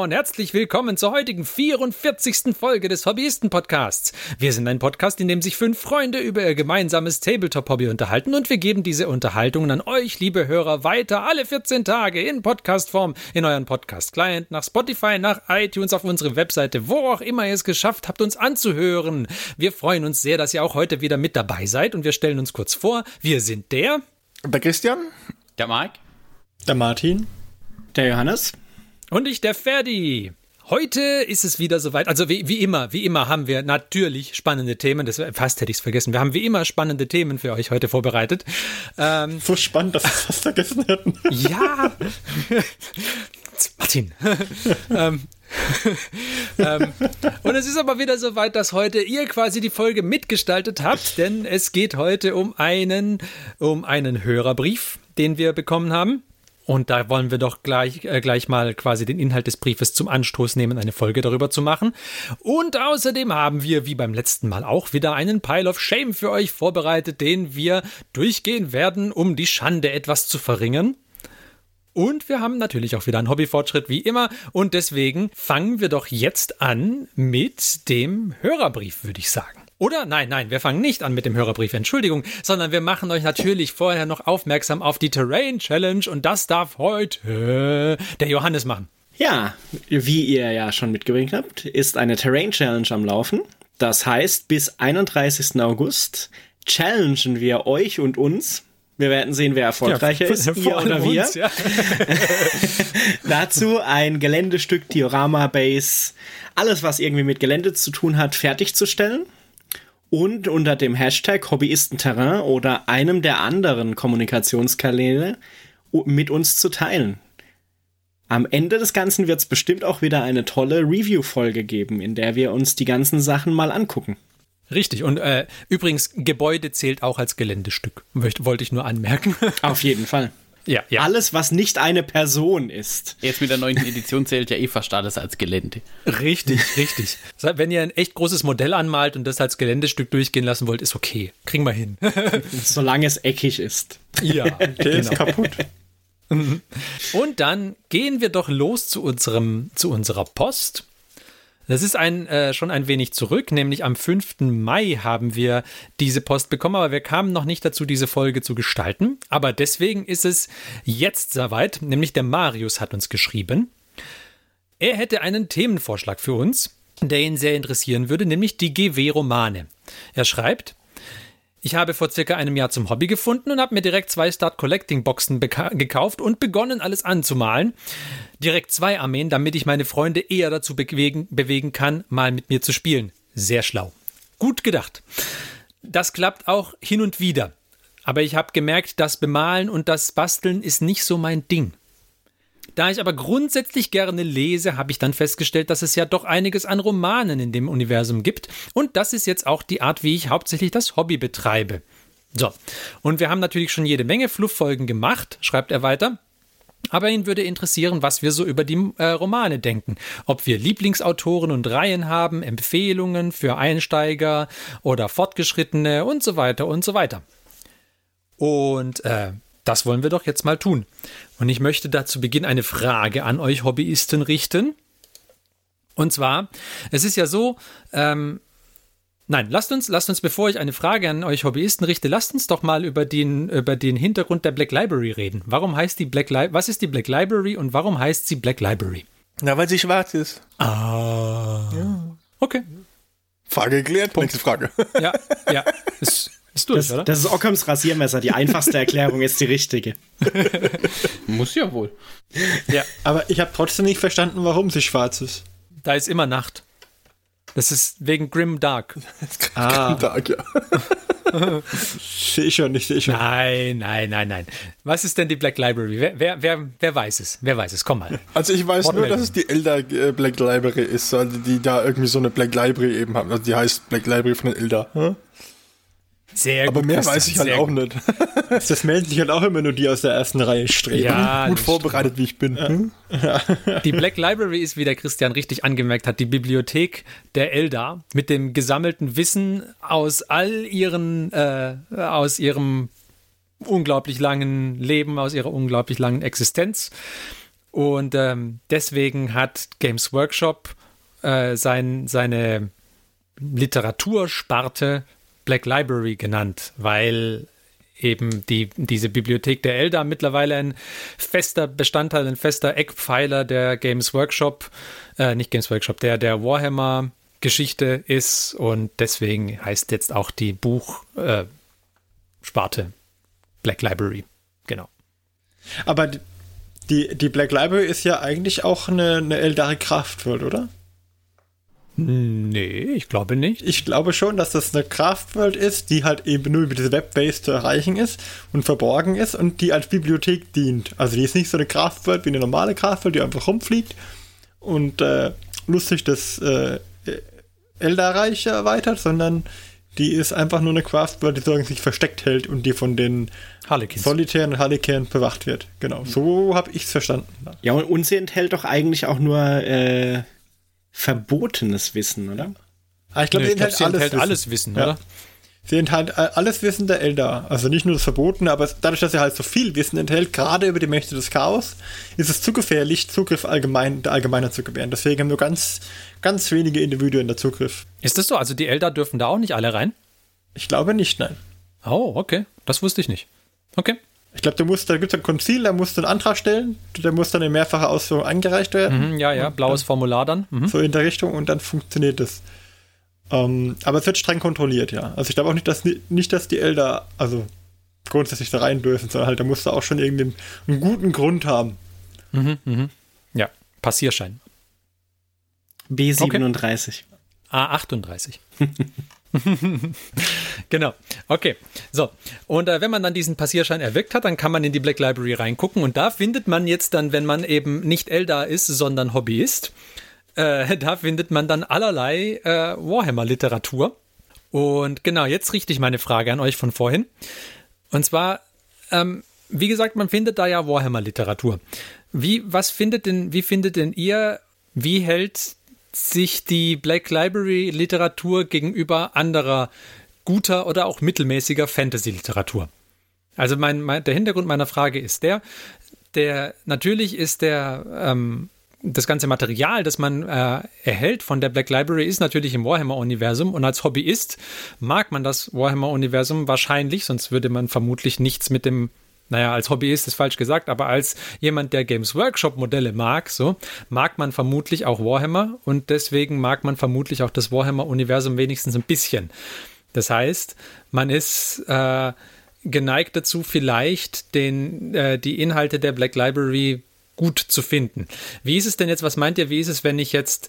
Hallo, und herzlich willkommen zur heutigen 44. Folge des Hobbyisten-Podcasts. Wir sind ein Podcast, in dem sich fünf Freunde über ihr gemeinsames Tabletop-Hobby unterhalten und wir geben diese Unterhaltungen an euch, liebe Hörer, weiter alle 14 Tage in Podcastform in euren Podcast-Client, nach Spotify, nach iTunes, auf unsere Webseite, wo auch immer ihr es geschafft habt, uns anzuhören. Wir freuen uns sehr, dass ihr auch heute wieder mit dabei seid und wir stellen uns kurz vor. Wir sind der... Der Christian. Der Mike. Der Martin. Der Johannes. Und ich, der Ferdi. Heute ist es wieder soweit. Also wie, wie immer, wie immer haben wir natürlich spannende Themen. Das fast hätte ich es vergessen. Wir haben wie immer spannende Themen für euch heute vorbereitet. Ähm, so spannend, dass wir es fast vergessen hätten. Ja. Martin. ähm, ähm, und es ist aber wieder soweit, dass heute ihr quasi die Folge mitgestaltet habt, denn es geht heute um einen, um einen Hörerbrief, den wir bekommen haben. Und da wollen wir doch gleich, äh, gleich mal quasi den Inhalt des Briefes zum Anstoß nehmen, eine Folge darüber zu machen. Und außerdem haben wir, wie beim letzten Mal auch, wieder einen Pile of Shame für euch vorbereitet, den wir durchgehen werden, um die Schande etwas zu verringern. Und wir haben natürlich auch wieder einen Hobbyfortschritt wie immer. Und deswegen fangen wir doch jetzt an mit dem Hörerbrief, würde ich sagen. Oder nein, nein, wir fangen nicht an mit dem Hörerbrief, Entschuldigung, sondern wir machen euch natürlich vorher noch aufmerksam auf die Terrain Challenge und das darf heute der Johannes machen. Ja, wie ihr ja schon mitgebracht habt, ist eine Terrain Challenge am Laufen. Das heißt, bis 31. August challengen wir euch und uns. Wir werden sehen, wer erfolgreicher ja, ist, ihr oder wir. Uns, ja. Dazu ein Geländestück, Diorama Base, alles, was irgendwie mit Gelände zu tun hat, fertigzustellen und unter dem Hashtag Hobbyistenterrain oder einem der anderen Kommunikationskanäle mit uns zu teilen. Am Ende des Ganzen wird es bestimmt auch wieder eine tolle Review-Folge geben, in der wir uns die ganzen Sachen mal angucken. Richtig. Und äh, übrigens, Gebäude zählt auch als Geländestück. Wollte ich nur anmerken. Auf jeden Fall. Ja, ja. Alles, was nicht eine Person ist. Jetzt mit der neunten Edition zählt ja eh fast alles als Gelände. Richtig, richtig. Wenn ihr ein echt großes Modell anmalt und das als Geländestück durchgehen lassen wollt, ist okay. Kriegen wir hin. Solange es eckig ist. Ja, der genau. ist kaputt. Und dann gehen wir doch los zu unserem, zu unserer Post. Das ist ein, äh, schon ein wenig zurück, nämlich am 5. Mai haben wir diese Post bekommen, aber wir kamen noch nicht dazu, diese Folge zu gestalten. Aber deswegen ist es jetzt soweit, nämlich der Marius hat uns geschrieben. Er hätte einen Themenvorschlag für uns, der ihn sehr interessieren würde, nämlich die GW-Romane. Er schreibt, ich habe vor circa einem Jahr zum Hobby gefunden und habe mir direkt zwei Start Collecting Boxen gekauft und begonnen, alles anzumalen. Direkt zwei Armeen, damit ich meine Freunde eher dazu bewegen, bewegen kann, mal mit mir zu spielen. Sehr schlau. Gut gedacht. Das klappt auch hin und wieder. Aber ich habe gemerkt, das Bemalen und das Basteln ist nicht so mein Ding. Da ich aber grundsätzlich gerne lese, habe ich dann festgestellt, dass es ja doch einiges an Romanen in dem Universum gibt. Und das ist jetzt auch die Art, wie ich hauptsächlich das Hobby betreibe. So, und wir haben natürlich schon jede Menge Flufffolgen gemacht, schreibt er weiter. Aber ihn würde interessieren, was wir so über die äh, Romane denken. Ob wir Lieblingsautoren und Reihen haben, Empfehlungen für Einsteiger oder Fortgeschrittene und so weiter und so weiter. Und äh, das wollen wir doch jetzt mal tun. Und ich möchte da zu Beginn eine Frage an euch Hobbyisten richten. Und zwar, es ist ja so, ähm, Nein, lasst uns, lasst uns, bevor ich eine Frage an euch Hobbyisten richte, lasst uns doch mal über den, über den Hintergrund der Black Library reden. Warum heißt die Black Library, was ist die Black Library und warum heißt sie Black Library? Na, weil sie schwarz ist. Ah. Ja. Okay. Frage geklärt. Punkt. Nächste Frage. Ja, ja. Ist, ist durch, das, oder? Das ist Ockhams Rasiermesser. Die einfachste Erklärung ist die richtige. Muss ja wohl. Ja, aber ich habe trotzdem nicht verstanden, warum sie schwarz ist. Da ist immer Nacht. Das ist wegen Grim Dark. ah. Grim Dark, ja. sehe schon, ich sehe schon. Nein, nein, nein, nein. Was ist denn die Black Library? Wer, wer, wer, wer weiß es? Wer weiß es? Komm mal. Also ich weiß nur, dass es die Elder äh, Black Library ist, also die da irgendwie so eine Black Library eben haben. Also die heißt Black Library von den Elder. Hm? Sehr gut. Aber mehr weiß ich halt auch gut. nicht. das melden sich halt auch immer nur die aus der ersten Reihe streben. Ja, gut vorbereitet, wie ich bin. Hm? Die Black Library ist, wie der Christian richtig angemerkt hat, die Bibliothek der Eldar mit dem gesammelten Wissen aus all ihren, äh, aus ihrem unglaublich langen Leben, aus ihrer unglaublich langen Existenz. Und ähm, deswegen hat Games Workshop äh, sein, seine Literatursparte Black Library genannt, weil eben die, diese Bibliothek der Elder mittlerweile ein fester Bestandteil, ein fester Eckpfeiler der Games Workshop, äh, nicht Games Workshop, der, der Warhammer Geschichte ist und deswegen heißt jetzt auch die Buchsparte äh, Black Library. Genau. Aber die, die Black Library ist ja eigentlich auch eine, eine Eldari Kraftworld, oder? Nee, ich glaube nicht. Ich glaube schon, dass das eine Craftworld ist, die halt eben nur über diese Webbase zu erreichen ist und verborgen ist und die als Bibliothek dient. Also die ist nicht so eine Craftworld wie eine normale Craftworld, die einfach rumfliegt und äh, lustig das äh, Elderreich erweitert, sondern die ist einfach nur eine Craftworld, die sozusagen sich versteckt hält und die von den Harlequins. Solitären Harlequin bewacht wird. Genau, so habe ich es verstanden. Ja, und, und sie enthält doch eigentlich auch nur äh, verbotenes Wissen, oder? Ah, ich glaube, Nee, sie ich glaub, enthält sie alles, alles Wissen, Ja. oder? Sie enthält äh, alles Wissen der Elder. Also nicht nur das Verbotene, aber dadurch, dass sie halt so viel Wissen enthält, gerade über die Mächte des Chaos, ist es zu gefährlich, Zugriff allgemein, der Allgemeiner zu gewähren. Deswegen haben nur ganz, ganz wenige Individuen da Zugriff. Ist das so? Also die Elder dürfen da auch nicht alle rein? Ich glaube nicht, nein. Oh, okay. Das wusste ich nicht. Okay. Ich glaube, da gibt es ein Konzil, da musst du einen Antrag stellen, der muss dann in mehrfacher Ausführung eingereicht werden. Mhm, ja, ja, blaues Formular dann. Mhm. so in der Richtung und dann funktioniert es. Ähm, aber es wird streng kontrolliert, ja. Also ich glaube auch nicht, dass nicht, dass die Elder also grundsätzlich da rein dürfen, sondern halt da musst du auch schon irgendwie einen, einen guten Grund haben. Ja, Passierschein. B37. A38. genau. Okay. So. Und äh, wenn man dann diesen Passierschein erwirkt hat, dann kann man in die Black Library reingucken. Und da findet man jetzt dann, wenn man eben nicht Eldar ist, sondern Hobbyist, äh, da findet man dann allerlei äh, Warhammer-Literatur. Und genau, jetzt richte ich meine Frage an euch von vorhin. Und zwar, ähm, wie gesagt, man findet da ja Warhammer-Literatur. Wie, was findet denn, wie findet denn ihr, wie hält sich die Black Library Literatur gegenüber anderer guter oder auch mittelmäßiger Fantasy-Literatur? Also mein, mein, der Hintergrund meiner Frage ist der, der natürlich ist der ähm, das ganze Material, das man äh, erhält von der Black Library, ist natürlich im Warhammer-Universum und als Hobbyist mag man das Warhammer-Universum wahrscheinlich, sonst würde man vermutlich nichts mit dem naja, als Hobbyist ist falsch gesagt, aber als jemand, der Games Workshop Modelle mag, so, mag man vermutlich auch Warhammer und deswegen mag man vermutlich auch das Warhammer-Universum wenigstens ein bisschen. Das heißt, man ist äh, geneigt dazu, vielleicht den, äh, die Inhalte der Black Library gut zu finden. Wie ist es denn jetzt, was meint ihr, wie ist es, wenn ich jetzt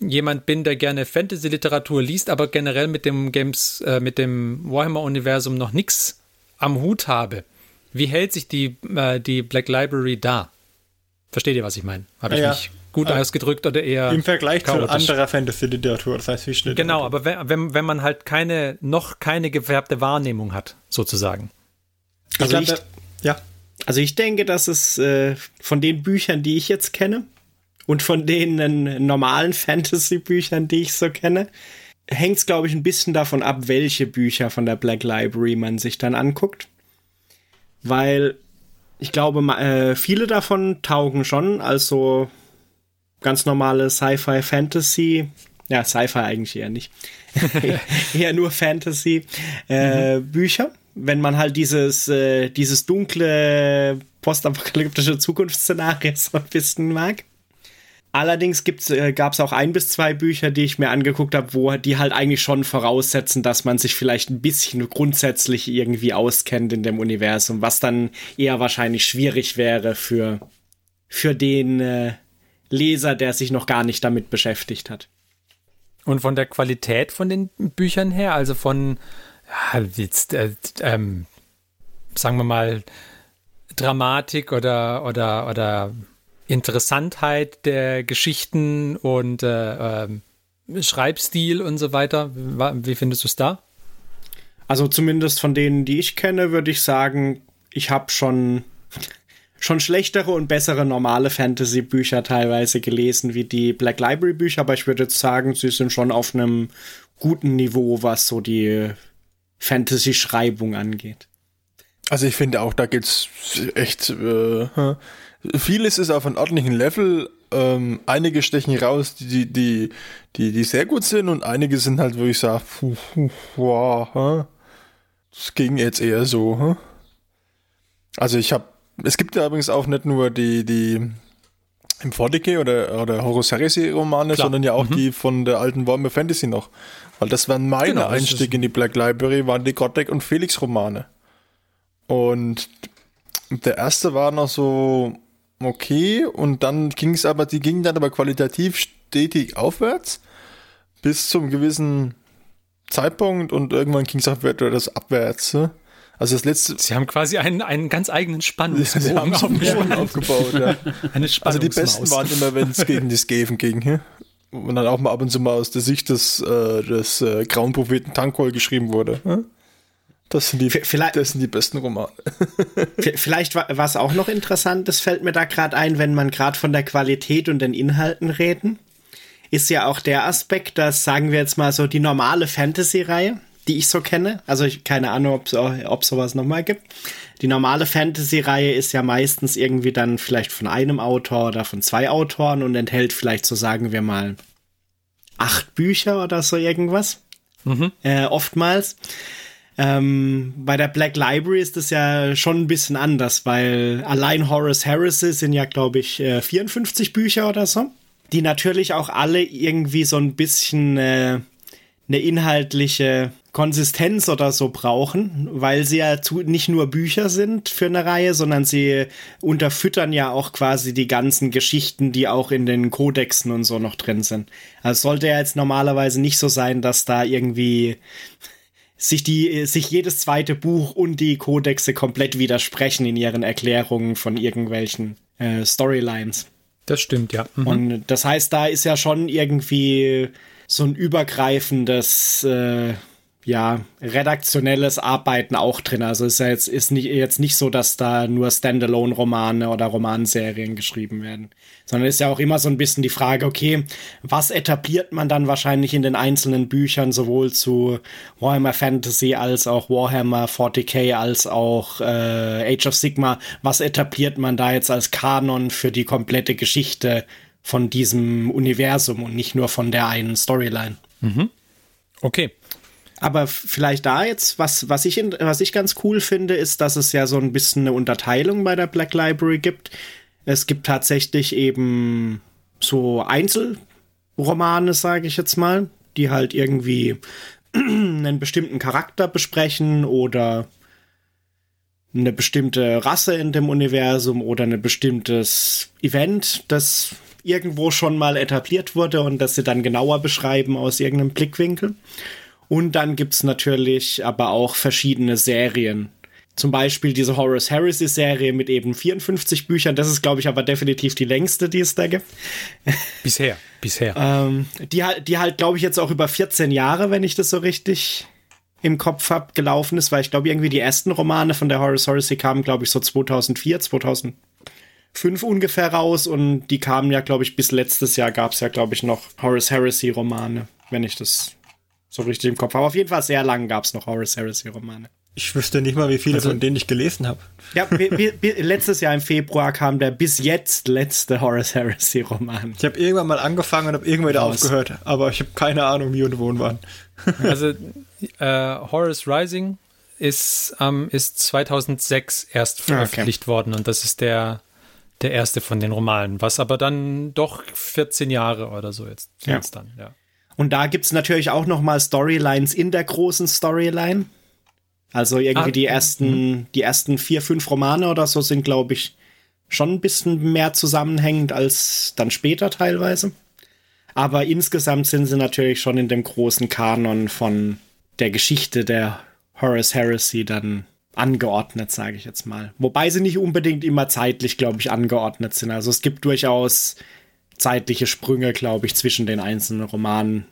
jemand bin, der gerne Fantasy-Literatur liest, aber generell mit dem Games, äh, mit dem Warhammer-Universum noch nichts am Hut habe? Wie hält sich die, äh, die Black Library da? Versteht ihr, was ich meine? Habe ich Ja, mich gut Äh, ausgedrückt oder eher Im Vergleich zu chaotisch? anderer Fantasy-Literatur, das heißt wie Schnitt. Genau, aber wenn, wenn, wenn man halt keine, noch keine gefärbte Wahrnehmung hat, sozusagen. Ich Also glaub, ich- da- ja. Also ich denke, dass es äh, von den Büchern, die ich jetzt kenne und von den äh, normalen Fantasy-Büchern, die ich so kenne, hängt es, glaube ich, ein bisschen davon ab, welche Bücher von der Black Library man sich dann anguckt. Weil ich glaube, äh, viele davon taugen schon als so ganz normale Sci-Fi Fantasy. Ja, Sci-Fi eigentlich eher nicht. eher nur Fantasy äh, Bücher. Wenn man halt dieses, äh, dieses dunkle postapokalyptische Zukunftsszenario so ein bisschen mag. Allerdings äh, gab es auch ein bis zwei Bücher, die ich mir angeguckt habe, wo die halt eigentlich schon voraussetzen, dass man sich vielleicht ein bisschen grundsätzlich irgendwie auskennt in dem Universum, was dann eher wahrscheinlich schwierig wäre für, für den äh, Leser, der sich noch gar nicht damit beschäftigt hat. Und von der Qualität von den Büchern her, also von ja, jetzt, äh, ähm, sagen wir mal, Dramatik oder, oder, oder Interessantheit der Geschichten und äh, ähm, Schreibstil und so weiter. Wie findest du es da? Also zumindest von denen, die ich kenne, würde ich sagen, ich habe schon schon schlechtere und bessere normale Fantasy-Bücher teilweise gelesen wie die Black Library-Bücher, aber ich würde jetzt sagen, sie sind schon auf einem guten Niveau, was so die Fantasy-Schreibung angeht. Also ich finde auch, da geht's echt äh, vieles ist auf einem ordentlichen Level. Ähm, einige stechen raus, die, die, die, die sehr gut sind und einige sind halt, wo ich sage, puh, puh, wow, das ging jetzt eher so. Hä? Also ich habe, es gibt ja übrigens auch nicht nur die, die im 40 oder, oder Horus Heresy Romane, Klar. sondern ja auch die von der alten Warhammer Fantasy noch. Weil das waren meine Genau, ist- in die Black Library, waren die Goddeck und Felix Romane. Und der erste war noch so okay und dann ging es aber, die gingen dann aber qualitativ stetig aufwärts bis zum gewissen Zeitpunkt und irgendwann ging es auch das abwärts. ne? Also das letzte, Sie haben quasi einen, einen ganz eigenen sie Spannungsbogen haben so einen Schwung aufgebaut. Ja. Eine Also die besten waren immer, wenn es gegen die Skaven ging. Und dann auch mal ab und zu mal aus der Sicht des, äh, des äh, grauen Propheten Tankol geschrieben wurde. Das sind die, vielleicht- das sind die besten Romane. Vielleicht wa- was auch noch interessant ist, fällt mir da gerade ein, wenn man gerade von der Qualität und den Inhalten reden, ist ja auch der Aspekt, dass, sagen wir jetzt mal so, die normale Fantasy-Reihe, die ich so kenne, also ich keine Ahnung, ob es ob sowas nochmal gibt. Die normale Fantasy-Reihe ist ja meistens irgendwie dann vielleicht von einem Autor oder von zwei Autoren und enthält vielleicht so, sagen wir mal, acht Bücher oder so irgendwas. Äh, oftmals. Ähm, bei der Black Library ist es ja schon ein bisschen anders, weil allein Horace Heresy sind ja, glaube ich, äh, 54 Bücher oder so, die natürlich auch alle irgendwie so ein bisschen äh, eine inhaltliche Konsistenz oder so brauchen, weil sie ja zu, nicht nur Bücher sind für eine Reihe, sondern sie unterfüttern ja auch quasi die ganzen Geschichten, die auch in den Kodexen und so noch drin sind. Also sollte ja jetzt normalerweise nicht so sein, dass da irgendwie sich die sich jedes zweite Buch und die Kodexe komplett widersprechen in ihren Erklärungen von irgendwelchen äh, Storylines. Das stimmt, ja. Mhm. Und das heißt, da ist ja schon irgendwie so ein übergreifendes, äh, ja, redaktionelles Arbeiten auch drin. Also ist ja jetzt, ist nicht, jetzt nicht so, dass da nur Standalone-Romane oder Romanserien geschrieben werden. Sondern ist ja auch immer so ein bisschen die Frage, okay, was etabliert man dann wahrscheinlich in den einzelnen Büchern, sowohl zu Warhammer Fantasy als auch Warhammer 40k als auch äh, Age of Sigma, was etabliert man da jetzt als Kanon für die komplette Geschichte von diesem Universum und nicht nur von der einen Storyline. Okay. Aber vielleicht da jetzt, was, was, ich in, was ich ganz cool finde, ist, dass es ja so ein bisschen eine Unterteilung bei der Black Library gibt. Es gibt tatsächlich eben so Einzelromane, sage ich jetzt mal, die halt irgendwie einen bestimmten Charakter besprechen oder eine bestimmte Rasse in dem Universum oder ein bestimmtes Event, das irgendwo schon mal etabliert wurde und das sie dann genauer beschreiben aus irgendeinem Blickwinkel. Und dann gibt's natürlich aber auch verschiedene Serien. Zum Beispiel diese Horace Heresy Serie mit eben 54 Büchern. Das ist, glaube ich, aber definitiv die längste, die es da gibt. Bisher, bisher. Ähm, die halt, die halt, glaube ich, jetzt auch über 14 Jahre, wenn ich das so richtig im Kopf hab, gelaufen ist, weil ich glaube, irgendwie die ersten Romane von der Horace Heresy kamen, glaube ich, so 2004, 2005 ungefähr raus und die kamen ja, glaube ich, bis letztes Jahr gab's ja, glaube ich, noch Horace Heresy Romane, wenn ich das so richtig im Kopf habe. Auf jeden Fall sehr lang gab's noch Horace Heresy Romane. Ich wüsste nicht mal, wie viele Also- von denen ich gelesen habe. Ja, letztes Jahr im Februar kam der bis jetzt letzte Horace Heresy Roman. Ich habe irgendwann mal angefangen und habe irgendwann wieder Raus. aufgehört, aber ich habe keine Ahnung, wie und wo und wann. Also äh, Horus Rising ist, ähm, ist 2006 erst veröffentlicht worden und das ist der, der erste von den Romanen, was aber dann doch 14 Jahre oder so jetzt Ja. jetzt dann, ja. Und da gibt's natürlich auch noch mal Storylines in der großen Storyline. Also irgendwie Ah, die ersten, die ersten vier, fünf Romane oder so sind, glaube ich, schon ein bisschen mehr zusammenhängend als dann später teilweise. Aber insgesamt sind sie natürlich schon in dem großen Kanon von der Geschichte der Horace Heresy dann angeordnet, sage ich jetzt mal. Wobei sie nicht unbedingt immer zeitlich, glaube ich, angeordnet sind. Also es gibt durchaus zeitliche Sprünge, glaube ich, zwischen den einzelnen Romanen.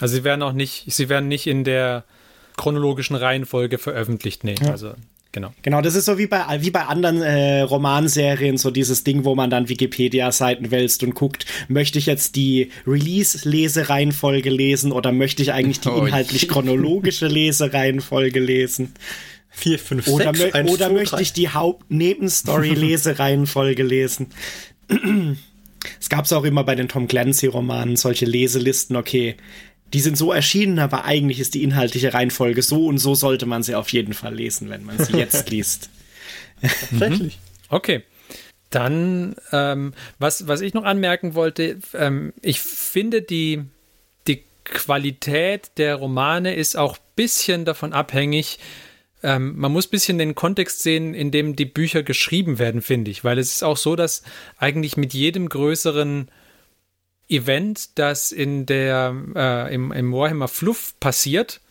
Also sie werden auch nicht, sie werden nicht in der chronologischen Reihenfolge veröffentlicht, nee, also genau. Genau, das ist so wie bei, wie bei anderen äh, Romanserien, so dieses Ding, wo man dann Wikipedia-Seiten wälzt und guckt, möchte ich jetzt die Release-Lesereihenfolge lesen oder möchte ich eigentlich die Oh inhaltlich chronologische Lesereihenfolge lesen? 4, 5, Oder, 6, mö 1, oder 2, möchte 3. ich die Hauptnebenstory-Lesereihenfolge lesen? Es gab es auch immer bei den Tom Clancy-Romanen, solche Leselisten, okay, die sind so erschienen, aber eigentlich ist die inhaltliche Reihenfolge so und so sollte man sie auf jeden Fall lesen, wenn man sie jetzt liest. Tatsächlich. Okay. Dann, ähm, was, was ich noch anmerken wollte, ähm, ich finde, die, die Qualität der Romane ist auch ein bisschen davon abhängig. Ähm, man muss ein bisschen den Kontext sehen, in dem die Bücher geschrieben werden, finde ich. Weil es ist auch so, dass eigentlich mit jedem größeren Event, das in der, äh, im, im Warhammer Fluff passiert,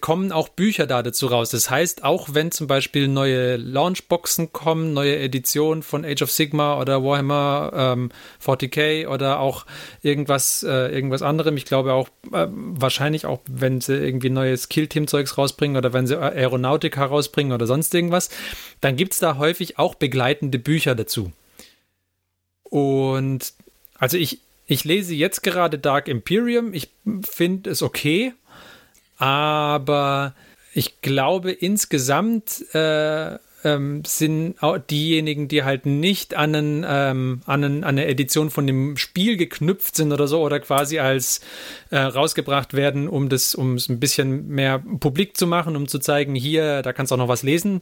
kommen auch Bücher da dazu raus. Das heißt, auch wenn zum Beispiel neue Launchboxen kommen, neue Editionen von Age of Sigma oder Warhammer ähm, 40k oder auch irgendwas, äh, irgendwas anderem, ich glaube auch äh, wahrscheinlich auch, wenn sie irgendwie neues Kill-Team-Zeugs rausbringen oder wenn sie Aeronautica rausbringen oder sonst irgendwas, dann gibt es da häufig auch begleitende Bücher dazu. Und also ich, ich lese jetzt gerade Dark Imperium. Ich finde es okay, aber ich glaube insgesamt äh, ähm, sind auch diejenigen, die halt nicht an, einen, ähm, an, einen, an eine Edition von dem Spiel geknüpft sind oder so oder quasi als äh, rausgebracht werden, um das, um es ein bisschen mehr publik zu machen, um zu zeigen, hier, da kannst du auch noch was lesen.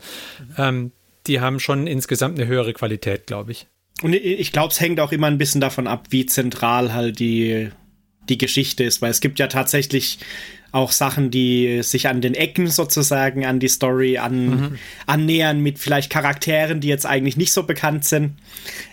Ähm, die haben schon insgesamt eine höhere Qualität, glaube ich. Und ich glaube, es hängt auch immer ein bisschen davon ab, wie zentral halt die, die Geschichte ist, weil es gibt ja tatsächlich auch Sachen, die sich an den Ecken sozusagen an die Story an, annähern mit vielleicht Charakteren, die jetzt eigentlich nicht so bekannt sind.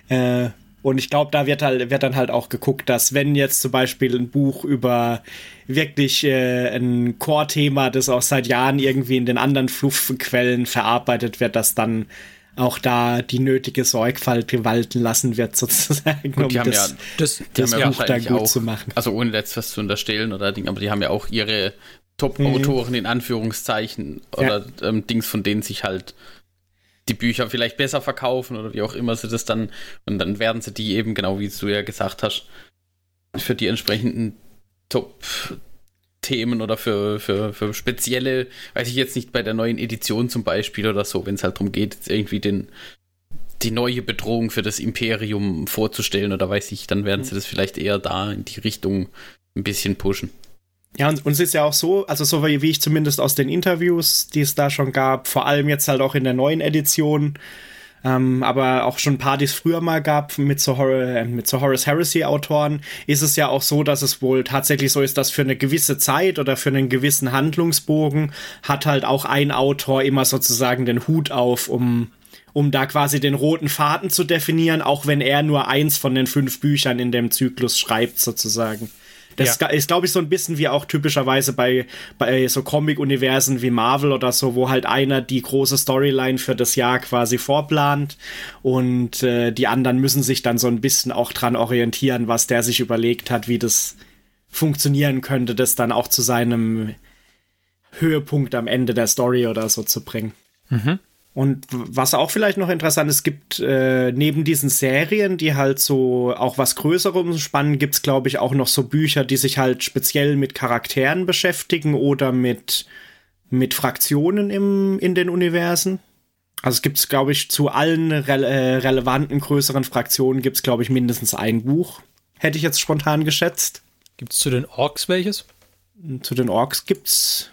Äh, und ich glaube, da wird halt wird dann halt auch geguckt, dass wenn jetzt zum Beispiel ein Buch über wirklich äh, ein Core-Thema, das auch seit Jahren irgendwie in den anderen Fluffquellen verarbeitet wird, dass dann auch da die nötige Sorgfalt walten lassen wird, sozusagen, Gut, um das, ja, Das, die das haben ja Buch da gut auch, zu machen. also ohne jetzt was zu unterstellen oder Ding, aber die haben ja auch ihre Top-Autoren in Anführungszeichen oder ähm, Dings, von denen sich halt die Bücher vielleicht besser verkaufen oder wie auch immer sie das dann, und dann werden sie die eben, genau wie du ja gesagt hast, für die entsprechenden Top-Themen oder für, für, für spezielle, weiß ich jetzt nicht, bei der neuen Edition zum Beispiel oder so, wenn es halt darum geht, jetzt irgendwie den, die neue Bedrohung für das Imperium vorzustellen oder weiß ich, dann werden sie das vielleicht eher da in die Richtung ein bisschen pushen. Ja, und uns ist ja auch so, also so wie ich zumindest aus den Interviews, die es da schon gab, vor allem jetzt halt auch in der neuen Edition, ähm, aber auch schon es früher mal gab mit so, Hor äh, mit so Horace Heresy-Autoren, ist es ja auch so, dass es wohl tatsächlich so ist, dass für eine gewisse Zeit oder für einen gewissen Handlungsbogen hat halt auch ein Autor immer sozusagen den Hut auf, um um da quasi den roten Faden zu definieren, auch wenn er nur eins von den fünf Büchern in dem Zyklus schreibt, sozusagen. Das Ja. ist, glaube ich, so ein bisschen wie auch typischerweise bei, bei so Comic-Universen wie Marvel oder so, wo halt einer die große Storyline für das Jahr quasi vorplant und äh, die anderen müssen sich dann so ein bisschen auch dran orientieren, was der sich überlegt hat, wie das funktionieren könnte, das dann auch zu seinem Höhepunkt am Ende der Story oder so zu bringen. Und was auch vielleicht noch interessant ist, es gibt äh, neben diesen Serien, die halt so auch was Größerem spannen, gibt's glaube ich auch noch so Bücher, die sich halt speziell mit Charakteren beschäftigen oder mit, mit Fraktionen im, in den Universen. Also es gibt, glaube ich, zu allen rele äh, relevanten größeren Fraktionen gibt's glaube ich, mindestens ein Buch. Hätte ich jetzt spontan geschätzt. Gibt es zu den Orks welches? Zu den Orks gibt's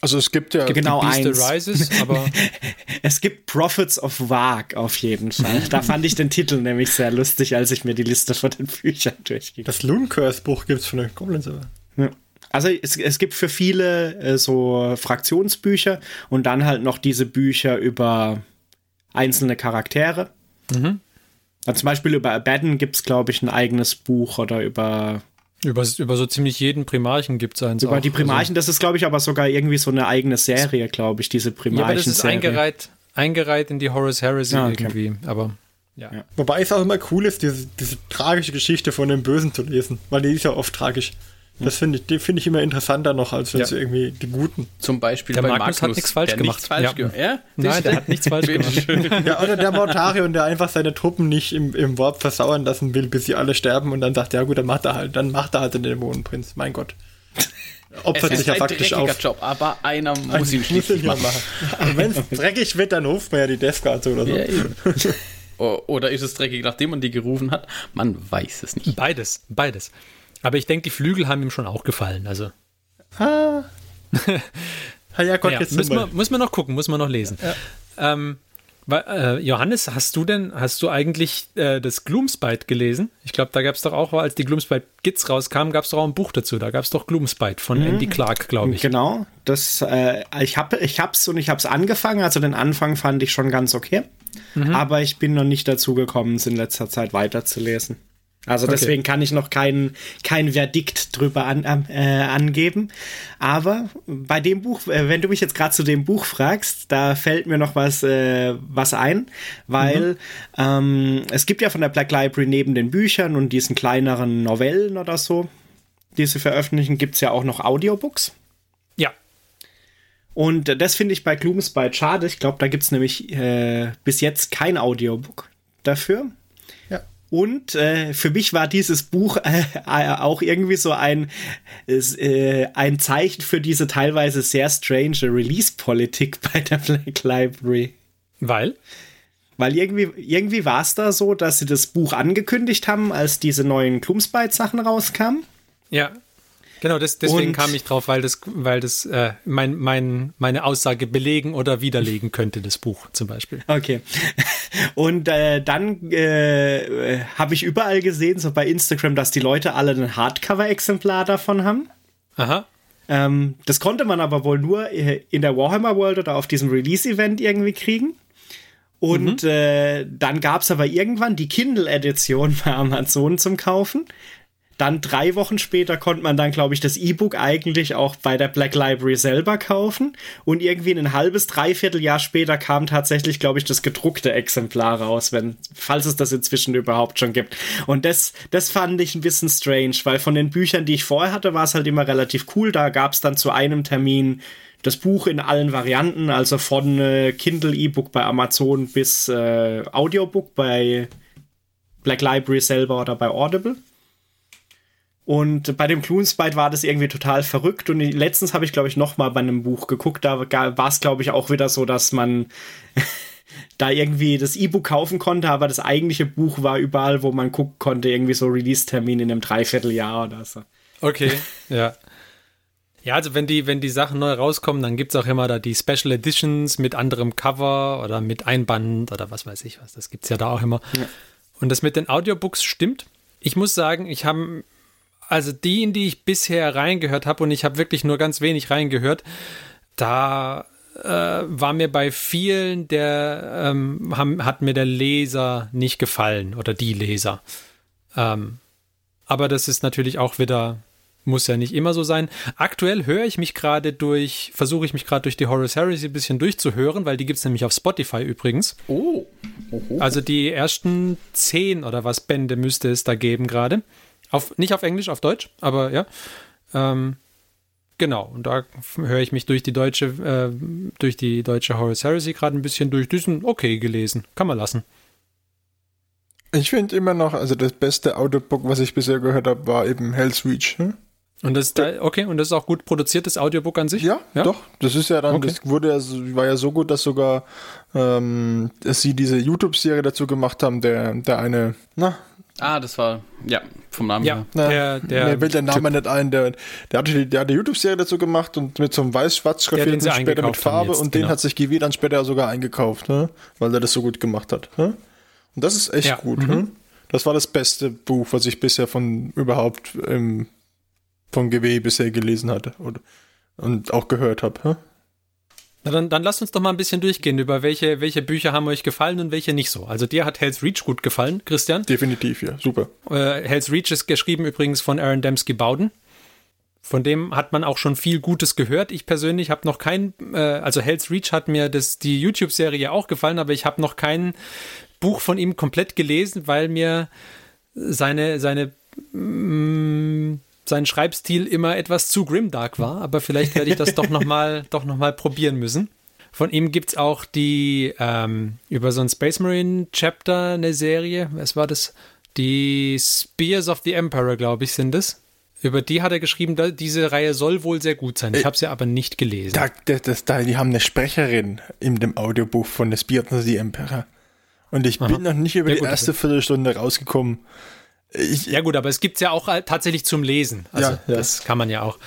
Also es gibt ja Genau die Beast eins. Arises, aber Es gibt Prophets of Varg auf jeden Fall. Da fand ich den Titel nämlich sehr lustig, als ich mir die Liste von den Büchern durchging. Das Loon Curse Buch gibt's von den Goblins aber. Ja. Also es, es gibt für viele äh, so Fraktionsbücher und dann halt noch diese Bücher über einzelne Charaktere. Also zum Beispiel über Abaddon gibt es, glaube ich, ein eigenes Buch oder über, über, über so ziemlich jeden Primarchen gibt es eins. über auch. die Primarchen. Das ist, glaube ich, aber sogar irgendwie so eine eigene Serie, glaube ich, diese Also, ja, aber das ist eingereiht, eingereiht in die Horace Heresy Ah, okay. irgendwie. Aber ja. Ja. Wobei es auch immer cool ist, diese, diese tragische Geschichte von dem Bösen zu lesen, weil die ist ja oft tragisch. Das finde ich, die finde ich immer interessanter noch, als wenn Ja. sie irgendwie die Guten. Zum Beispiel Der bei Magnus Magnus, hat nichts falsch der gemacht. Nichts falsch Ja. gemacht. Ja? Nein, der hat nichts falsch gemacht. Ja, oder der Mortarion, der einfach seine Truppen nicht im, im Warp versauern lassen will, bis sie alle sterben und dann sagt, ja gut, dann macht er halt, dann macht er halt den Dämonenprinz. Mein Gott. opfert es sich ist ja ein faktisch dreckiger auf. Job, aber einer muss ihn schließlich ja machen. machen. Wenn es dreckig wird, dann ruft man ja die Deathguards oder so. Ja, Oder ist es dreckig, nachdem man die gerufen hat? Man weiß es nicht. Beides, beides. Aber ich denke, die Flügel haben ihm schon auch gefallen. Also, Ah. ja, Gott, naja, jetzt müssen wir, wir. muss man noch gucken, muss man noch lesen. Ähm, weil, äh, Johannes, hast du denn, hast du eigentlich äh, das Gloomspite gelesen? Ich glaube, da gab es doch auch, als die Gloomspite Gits rauskam, gab es doch auch ein Buch dazu. Da gab es doch Gloomspite von Andy Clark, glaube ich. Genau, das, äh, ich habe ich hab's und ich hab's angefangen, also den Anfang fand ich schon ganz okay, aber ich bin noch nicht dazu gekommen, es in letzter Zeit weiterzulesen. Also deswegen kann ich noch kein, kein Verdikt drüber an, äh, angeben. Aber bei dem Buch, äh, wenn du mich jetzt gerade zu dem Buch fragst, da fällt mir noch was, äh, was ein, weil ähm, es gibt ja von der Black Library neben den Büchern und diesen kleineren Novellen oder so, die sie veröffentlichen, gibt's ja auch noch Audiobooks. Ja, Und das finde ich bei Gloomspite schade. Ich glaube, da gibt's nämlich äh, bis jetzt kein Audiobook dafür. Und äh, für mich war dieses Buch äh, äh, auch irgendwie so ein, äh, ein Zeichen für diese teilweise sehr strange Release-Politik bei der Black Library. weil? Weil irgendwie, irgendwie war es da so, dass sie das Buch angekündigt haben, als diese neuen Gloomspite-Sachen rauskamen. Ja. Genau, das, deswegen Und- kam ich drauf, weil das, weil das äh, mein, mein, meine Aussage belegen oder widerlegen könnte, das Buch zum Beispiel. Okay. Und äh, dann äh, habe ich überall gesehen, so bei Instagram, dass die Leute alle ein Hardcover-Exemplar davon haben. Aha. Ähm, das konnte man aber wohl nur äh, in der Warhammer World oder auf diesem Release-Event irgendwie kriegen. Und äh, dann gab es aber irgendwann die Kindle-Edition bei Amazon zum Kaufen. Dann drei Wochen später konnte man dann, glaube ich, das E-Book eigentlich auch bei der Black Library selber kaufen. Und irgendwie ein halbes, dreiviertel Jahr später kam tatsächlich, glaube ich, das gedruckte Exemplar raus, wenn, falls es das inzwischen überhaupt schon gibt. Und das, das fand ich ein bisschen strange, weil von den Büchern, die ich vorher hatte, war es halt immer relativ cool. Da gab es dann zu einem Termin das Buch in allen Varianten, also von äh, Kindle E-Book bei Amazon bis äh, Audiobook bei Black Library selber oder bei Audible. Und bei dem Gloomspite war das irgendwie total verrückt. Und letztens habe ich, glaube ich, noch mal bei einem Buch geguckt. Da war es, glaube ich, auch wieder so, dass man da irgendwie das E-Book kaufen konnte, aber das eigentliche Buch war überall, wo man gucken konnte, irgendwie so Release-Termin in einem Dreivierteljahr oder so. Okay, ja. Ja, also wenn die, wenn die Sachen neu rauskommen, dann gibt es auch immer da die Special Editions mit anderem Cover oder mit Einband oder was weiß ich was. Das gibt es ja da auch immer. Und das mit den Audiobooks stimmt. Ich muss sagen, ich habe, also die, in die ich bisher reingehört habe, und ich habe wirklich nur ganz wenig reingehört, da äh, war mir bei vielen der, ähm, haben, hat mir der Leser nicht gefallen oder die Leser. Ähm, aber das ist natürlich auch wieder, muss ja nicht immer so sein. Aktuell höre ich mich gerade durch, versuche ich mich gerade durch die Horus Heresy ein bisschen durchzuhören, weil die gibt es nämlich auf Spotify übrigens. Oh. Oho. Also die ersten zehn oder was Bände müsste es da geben gerade. Auf, nicht auf Englisch, auf Deutsch, aber ja. Ähm, genau, und da höre ich mich durch die deutsche, äh, durch die deutsche Horus Heresy gerade ein bisschen durch. Die sind okay gelesen. Kann man lassen. Ich finde immer noch, also das beste Audiobook, was ich bisher gehört habe, war eben Hell's Reach. Hm? Und das ist da, okay, und das ist auch gut produziertes Audiobook an sich? Ja, doch. Das ist ja dann, Okay. das wurde ja, war ja so gut, dass sogar ähm, dass sie diese YouTube-Serie dazu gemacht haben, der, der eine, na, Ah, das war, ja, vom Namen Ja, her. na der, der, mir fällt der Name nicht ein, der, der hatte die, der hat eine YouTube-Serie dazu gemacht und mit so einem weiß-schwarz Der, den schraffierten, sie später mit Farbe jetzt, und den genau. hat sich GW dann später sogar eingekauft, ne? weil er das so gut gemacht hat. Ne? Und das ist echt Ja, gut. mhm. Ne? Das war das beste Buch, was ich bisher von überhaupt ähm, von GW bisher gelesen hatte und, und auch gehört habe. Ne? Na, dann, dann lasst uns doch mal ein bisschen durchgehen, über welche, welche Bücher haben euch gefallen und welche nicht so. Also dir hat Hell's Reach gut gefallen, Christian. Definitiv, ja, super. Äh, Hell's Reach ist geschrieben übrigens von Aaron Dembski Bowden. Von dem hat man auch schon viel Gutes gehört. Ich persönlich habe noch kein, äh, also Hell's Reach hat mir das, die YouTube-Serie auch gefallen, aber ich habe noch kein Buch von ihm komplett gelesen, weil mir seine, seine, mm, sein Schreibstil immer etwas zu grimdark war. Aber vielleicht werde ich das doch nochmal doch noch mal probieren müssen. Von ihm gibt es auch die ähm, über so ein Space Marine Chapter eine Serie. Was war das? Die Spears of the Emperor, glaube ich, sind es. Über die hat er geschrieben, da, diese Reihe soll wohl sehr gut sein. Ich habe sie aber nicht gelesen. Da, das, da, die haben eine Sprecherin in dem Audiobuch von The Spirit of the Emperor. Und ich bin noch nicht über Ja, die gut, erste Viertelstunde rausgekommen. Ich, Ja gut, aber es gibt's ja auch äh, tatsächlich zum Lesen. Also Ja, ja. das kann man ja auch.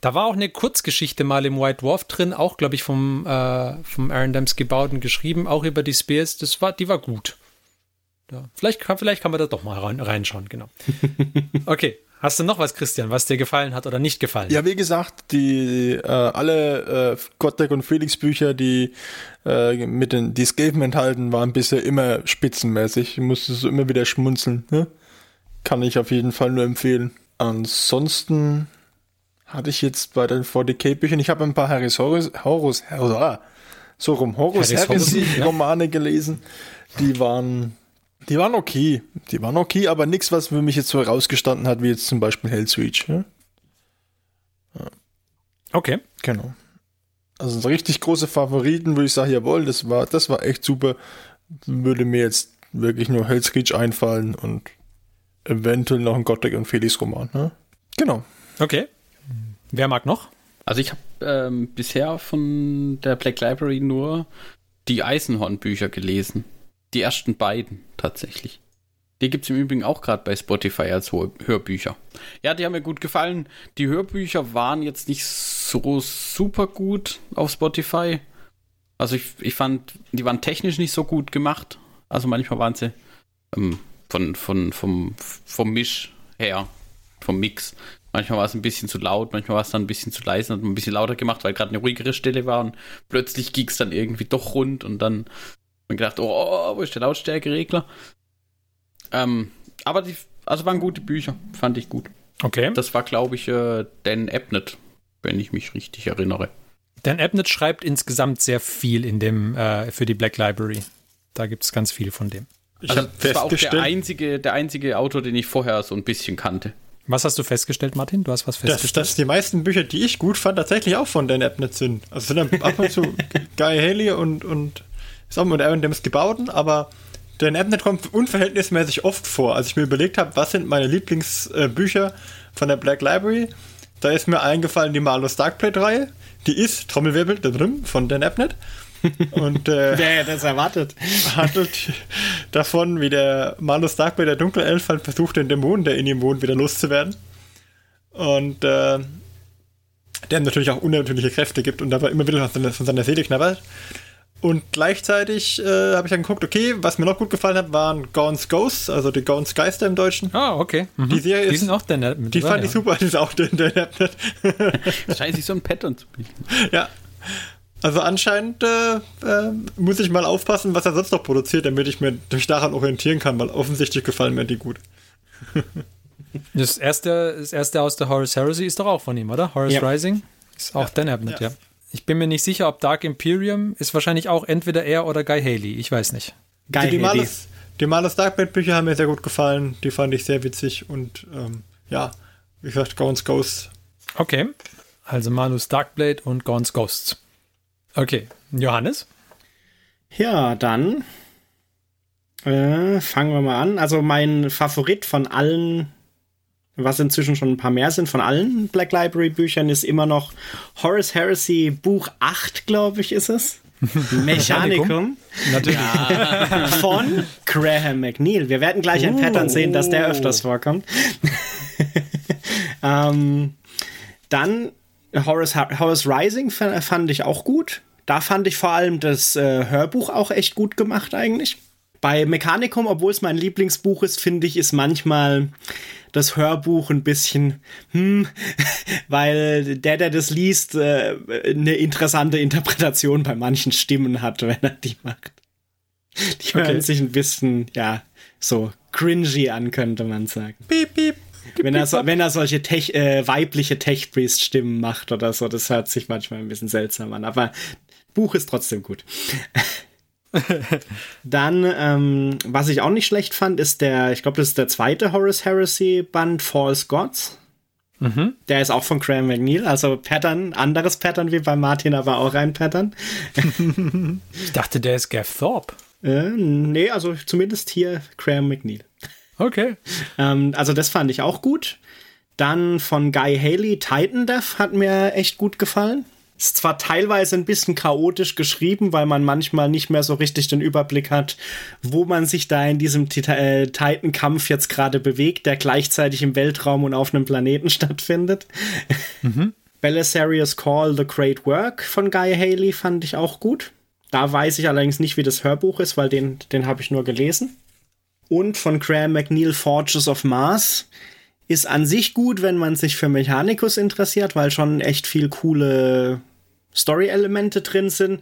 Da war auch eine Kurzgeschichte mal im White Dwarf drin, auch glaube ich vom, äh, vom Aaron Dembski Bowden geschrieben, auch über die Spears. Das war, die war gut. Ja, vielleicht, kann, vielleicht kann man da doch mal rein, reinschauen, genau. Okay, hast du noch was, Christian, was dir gefallen hat oder nicht gefallen? Ja, wie gesagt, die äh, alle äh, Gottdeck und Felix Bücher, die äh, mit den die Skaven enthalten, waren bisher immer spitzenmäßig. Ich musste so immer wieder schmunzeln. Ne? Kann ich auf jeden Fall nur empfehlen. Ansonsten hatte ich jetzt bei den 40k Büchern, ich habe ein paar Harris Horus, Horus, Horus so rum Horus Harris Horus, Heresy ja. Romane gelesen. Die waren die waren okay. Die waren okay, aber nichts, was für mich jetzt so herausgestanden hat, wie jetzt zum Beispiel Hell's Reach. Ja? Okay. Genau. Also so richtig große Favoriten, wo ich sage, jawohl, das war, das war echt super. Würde mir jetzt wirklich nur Hell's Reach einfallen und eventuell noch ein Gothic und Felix Roman. Ne? Genau. Okay. Wer mag noch? Also ich habe ähm, bisher von der Black Library nur die Eisenhorn-Bücher gelesen. Die ersten beiden tatsächlich. Die gibt es im Übrigen auch gerade bei Spotify als Hörbücher. Ja, die haben mir gut gefallen. Die Hörbücher waren jetzt nicht so super gut auf Spotify. Also ich, ich fand, die waren technisch nicht so gut gemacht. Also manchmal waren sie ähm, von, von, vom, vom Misch her, vom Mix. Manchmal war es ein bisschen zu laut, manchmal war es dann ein bisschen zu leise und hat man ein bisschen lauter gemacht, weil gerade eine ruhigere Stelle war und plötzlich ging es dann irgendwie doch rund und dann hat man gedacht, oh, wo ist der Lautstärkeregler? Ähm, aber die, also waren gute Bücher, fand ich gut. Okay. Das war, glaube ich, äh, Dan Abnett, wenn ich mich richtig erinnere. Dan Abnett schreibt insgesamt sehr viel in dem, äh, für die Black Library. Da gibt es ganz viel von dem. Ich Also habe das war auch der festgestellt, einzige, der einzige Autor, den ich vorher so ein bisschen kannte. Was hast du festgestellt, Martin? Du hast was dass, festgestellt? dass die meisten Bücher, die ich gut fand, tatsächlich auch von Dan Abnett sind. Also sind dann ab und zu Guy Haley und, und ist auch mit Aaron Dembski Bowden, aber Dan Abnett kommt unverhältnismäßig oft vor. Als ich mir überlegt habe, was sind meine Lieblingsbücher von der Black Library, da ist mir eingefallen die Malus Darkplate-Reihe. Die ist, Trommelwirbel, da drin, von Dan Abnett. Und äh, Wer hätte das erwartet? handelt davon, wie der Malus Darkblade, der Dunkelelf, halt versucht, den Dämonen, der in ihm wohnt, wieder loszuwerden. Und äh, der ihm natürlich auch unnatürliche Kräfte gibt und dabei immer wieder von seiner, von seiner Seele knabbert. Und gleichzeitig äh, habe ich dann geguckt, okay, was mir noch gut gefallen hat, waren Gaunt's Ghosts, also die Gaunt's Geister im Deutschen. Ah, okay. Mhm. Die Serie Die ist- sind auch Dan Abnett. Die oder? fand ja. ich super, die ist auch der, der, der sich so ein Pattern zu bilden. Ja. Also anscheinend äh, äh, muss ich mal aufpassen, was er sonst noch produziert, damit ich mir, mich daran orientieren kann, weil offensichtlich gefallen mir die gut. Das erste, das erste aus der Horus Heresy ist doch auch von ihm, oder? Horus Ja. Rising ist auch Dan Abnett, ja. Ja. Ich bin mir nicht sicher, ob Dark Imperium ist wahrscheinlich auch entweder er oder Guy Haley. Ich weiß nicht. Geil. die. Malus, die Malus Darkblade Bücher haben mir sehr gut gefallen. Die fand ich sehr witzig und ähm, ja, wie gesagt, Gaunt's Ghosts. Okay. Also Manus Darkblade und Gaunt's Ghosts. Okay. Johannes? Ja, dann äh, fangen wir mal an. Also mein Favorit von allen, was inzwischen schon ein paar mehr sind, von allen Black Library Büchern ist immer noch Horace Heresy Buch 8, glaube ich, ist es. Mechanicum Natürlich. von Graham McNeil. Wir werden gleich ein Pattern sehen, dass der öfters vorkommt. ähm, dann Horace, Horace Rising fa- fand ich auch gut. Da fand ich vor allem das äh, Hörbuch auch echt gut gemacht eigentlich. Bei Mechanicum, obwohl es mein Lieblingsbuch ist, finde ich, ist manchmal das Hörbuch ein bisschen, hm, weil der, der das liest, äh, eine interessante Interpretation bei manchen Stimmen hat, wenn er die macht. Die hören Okay. sich ein bisschen, ja, so cringy an, könnte man sagen. Piep, piep. Wenn er, so, wenn er solche Tech, äh, weibliche Tech-Priest-Stimmen macht oder so, das hört sich manchmal ein bisschen seltsam an. Aber Buch ist trotzdem gut. Dann, ähm, was ich auch nicht schlecht fand, ist der, ich glaube, das ist der zweite Horus Heresy Band False Gods. Der ist auch von Graham McNeil, also Pattern, anderes Pattern wie bei Martin, aber auch ein Pattern. Ich dachte, der ist Gav Thorpe. Äh, nee, also zumindest hier Graham McNeil. Okay. Ähm, also das fand ich auch gut. Dann von Guy Haley, Titan Death hat mir echt gut gefallen. Ist zwar teilweise ein bisschen chaotisch geschrieben, weil man manchmal nicht mehr so richtig den Überblick hat, wo man sich da in diesem äh, Titan-Kampf jetzt gerade bewegt, der gleichzeitig im Weltraum und auf einem Planeten stattfindet. Mhm. Belisarius Call The Great Work von Guy Haley fand ich auch gut. Da weiß ich allerdings nicht, wie das Hörbuch ist, weil den, den habe ich nur gelesen. Und von Graham McNeil Forges of Mars ist an sich gut, wenn man sich für Mechanicus interessiert, weil schon echt viel coole Story-Elemente drin sind.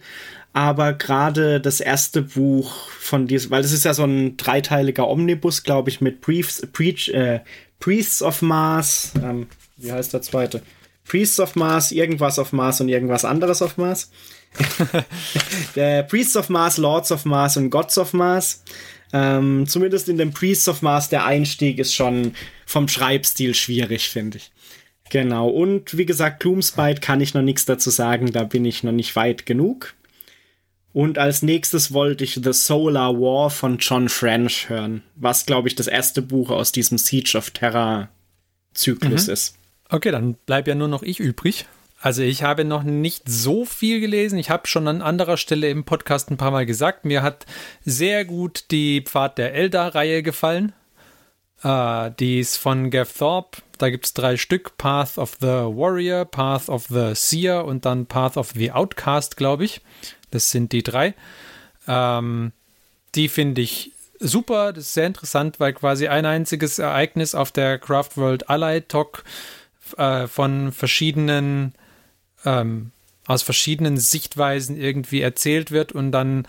Aber gerade das erste Buch von diesem, weil das ist ja so ein dreiteiliger Omnibus, glaube ich, mit Briefs, Preach, äh, Priests of Mars, ähm, wie heißt der zweite? Priests of Mars, irgendwas of Mars und irgendwas anderes of Mars. Priests of Mars, Lords of Mars und Gods of Mars. Ähm, zumindest in dem Priests of Mars, der Einstieg ist schon vom Schreibstil schwierig, finde ich. Genau. Und wie gesagt, Gloomspite kann ich noch nichts dazu sagen, da bin ich noch nicht weit genug. Und als nächstes wollte ich The Solar War von John French hören, was, glaube ich, das erste Buch aus diesem Siege of Terror Zyklus mhm. ist. Okay, dann bleibt ja nur noch ich übrig. Also ich habe noch nicht so viel gelesen. Ich habe schon an anderer Stelle im Podcast ein paar Mal gesagt, mir hat sehr gut die Pfad der Elder-Reihe gefallen. Äh, die ist von Gav Thorpe. Da gibt es drei Stück. Path of the Warrior, Path of the Seer und dann Path of the Outcast, glaube ich. Das sind die drei. Ähm, die finde ich super. Das ist sehr interessant, weil quasi ein einziges Ereignis auf der Craft World Ally Talk äh, von verschiedenen ähm, aus verschiedenen Sichtweisen irgendwie erzählt wird und dann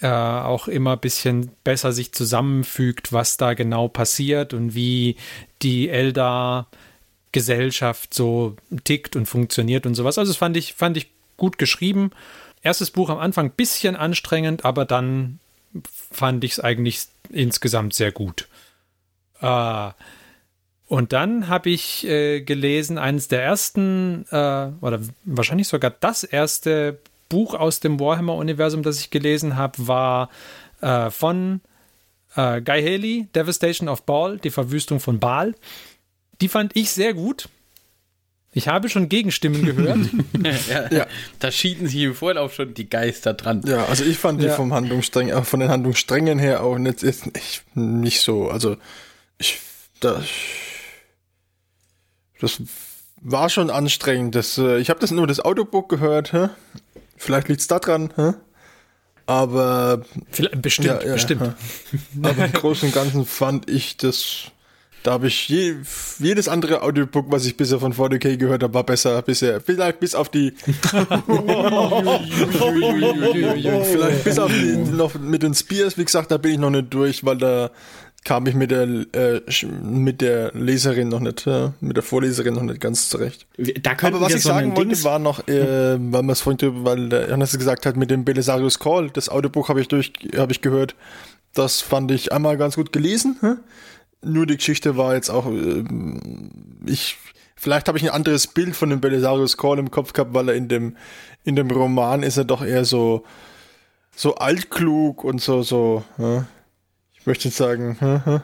äh, auch immer ein bisschen besser sich zusammenfügt, was da genau passiert und wie die Eldar Gesellschaft so tickt und funktioniert und sowas. Also das fand ich, fand ich gut geschrieben. Erstes Buch am Anfang ein bisschen anstrengend, aber dann fand ich es eigentlich insgesamt sehr gut. Äh, und dann habe ich äh, gelesen, eines der ersten, äh, oder wahrscheinlich sogar das erste Buch aus dem Warhammer-Universum, das ich gelesen habe, war äh, von äh, Guy Haley, Devastation of Baal, die Verwüstung von Baal. Die fand ich sehr gut. Ich habe schon Gegenstimmen gehört. ja, ja. Da schieden sich im Vorlauf schon die Geister dran. Ja, also ich fand die vom Handlungsstreng, äh, von den Handlungssträngen her auch nicht, nicht, nicht so. Also ich, das, das war schon anstrengend. Das, äh, ich habe das nur das Audiobook gehört. Hä? Vielleicht liegt es daran. Hä? Aber. Vielleicht, bestimmt, ja, ja, bestimmt. Hä? Aber im Großen und Ganzen fand ich das. Da habe ich je, jedes andere Audiobook, was ich bisher von 4DK gehört habe, war besser bisher. Vielleicht bis auf die. vielleicht bis auf die noch mit den Spears, wie gesagt, da bin ich noch nicht durch, weil da kam ich mit der, äh, mit der Leserin noch nicht, äh, mit der Vorleserin noch nicht ganz zurecht. Da Aber was ich so sagen wollte, Dings war noch, äh, weil man es vorhin, weil der Johannes gesagt hat, mit dem Belisarius Call, das Audiobuch habe ich durch, habe ich gehört. Das fand ich einmal ganz gut gelesen. Hm? Nur die Geschichte war jetzt auch, äh, ich, vielleicht habe ich ein anderes Bild von dem Belisarius Call im Kopf gehabt, weil er in dem, in dem Roman ist er doch eher so, so altklug und so, so, ja? Ich möchte jetzt sagen,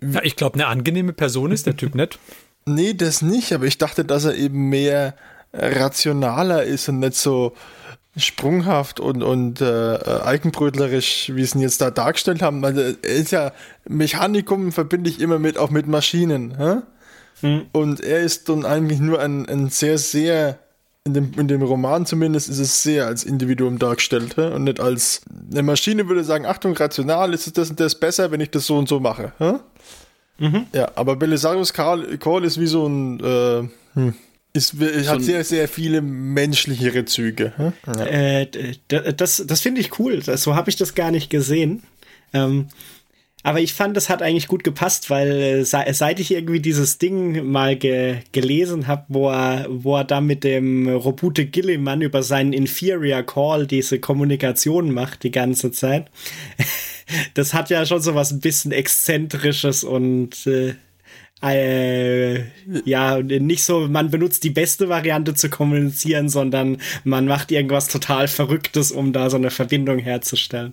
ja, ich glaube, eine angenehme Person ist der Typ nicht. Nee, das nicht, aber ich dachte, dass er eben mehr rationaler ist und nicht so sprunghaft und, und äh, eigenbrötlerisch, wie sie ihn jetzt da dargestellt haben. Also, er ist ja, Mechanikum verbinde ich immer mit, auch mit Maschinen. Hä? Hm. Und er ist dann eigentlich nur ein, ein sehr, sehr in dem, in dem Roman zumindest ist es sehr als Individuum dargestellt hä? und nicht als eine Maschine würde sagen, Achtung, rational ist es das und das besser, wenn ich das so und so mache. Mhm. Ja, aber Belisarius Call ist wie so ein äh, hm. Ist, so hat sehr, sehr viele menschlichere Züge. Ja. Äh, das das finde ich cool. So habe ich das gar nicht gesehen. Ähm, aber ich fand, das hat eigentlich gut gepasst, weil äh, seit ich irgendwie dieses Ding mal ge gelesen habe, wo er, wo er da mit dem Robute Gilliman über seinen Inferior Call diese Kommunikation macht die ganze Zeit. das hat ja schon so was ein bisschen Exzentrisches und äh, äh, ja, nicht so, man benutzt die beste Variante zu kommunizieren, sondern man macht irgendwas total Verrücktes, um da so eine Verbindung herzustellen.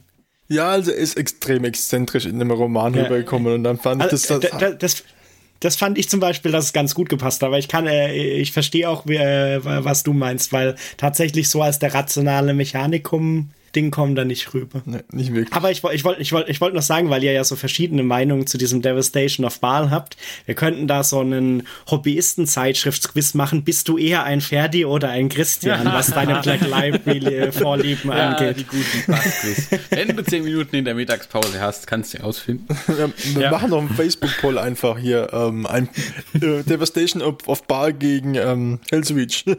Ja, also er ist extrem exzentrisch in dem Roman ja. rübergekommen und dann fand also, ich das, das, das das fand ich zum Beispiel, dass es ganz gut gepasst hat. Aber ich kann, äh, ich verstehe auch, äh, was du meinst, weil tatsächlich so als der rationale Mechanikum Ding kommen da nicht rüber. Nee, nicht wirklich. Aber ich, ich wollte ich wollt, ich wollt noch sagen, weil ihr ja so verschiedene Meinungen zu diesem Devastation of Baal habt, wir könnten da so einen Hobbyisten-Zeitschriftsquiz machen. Bist du eher ein Ferdi oder ein Christian, was deine Black Library-Vorlieben Ja, angeht? die guten Bassquiz. Wenn du zehn Minuten in der Mittagspause hast, kannst du ausfinden. Wir, wir Ja. machen noch einen Facebook-Poll einfach hier. Ähm, ein äh, Devastation of, of Bar gegen ähm, Hellsreach.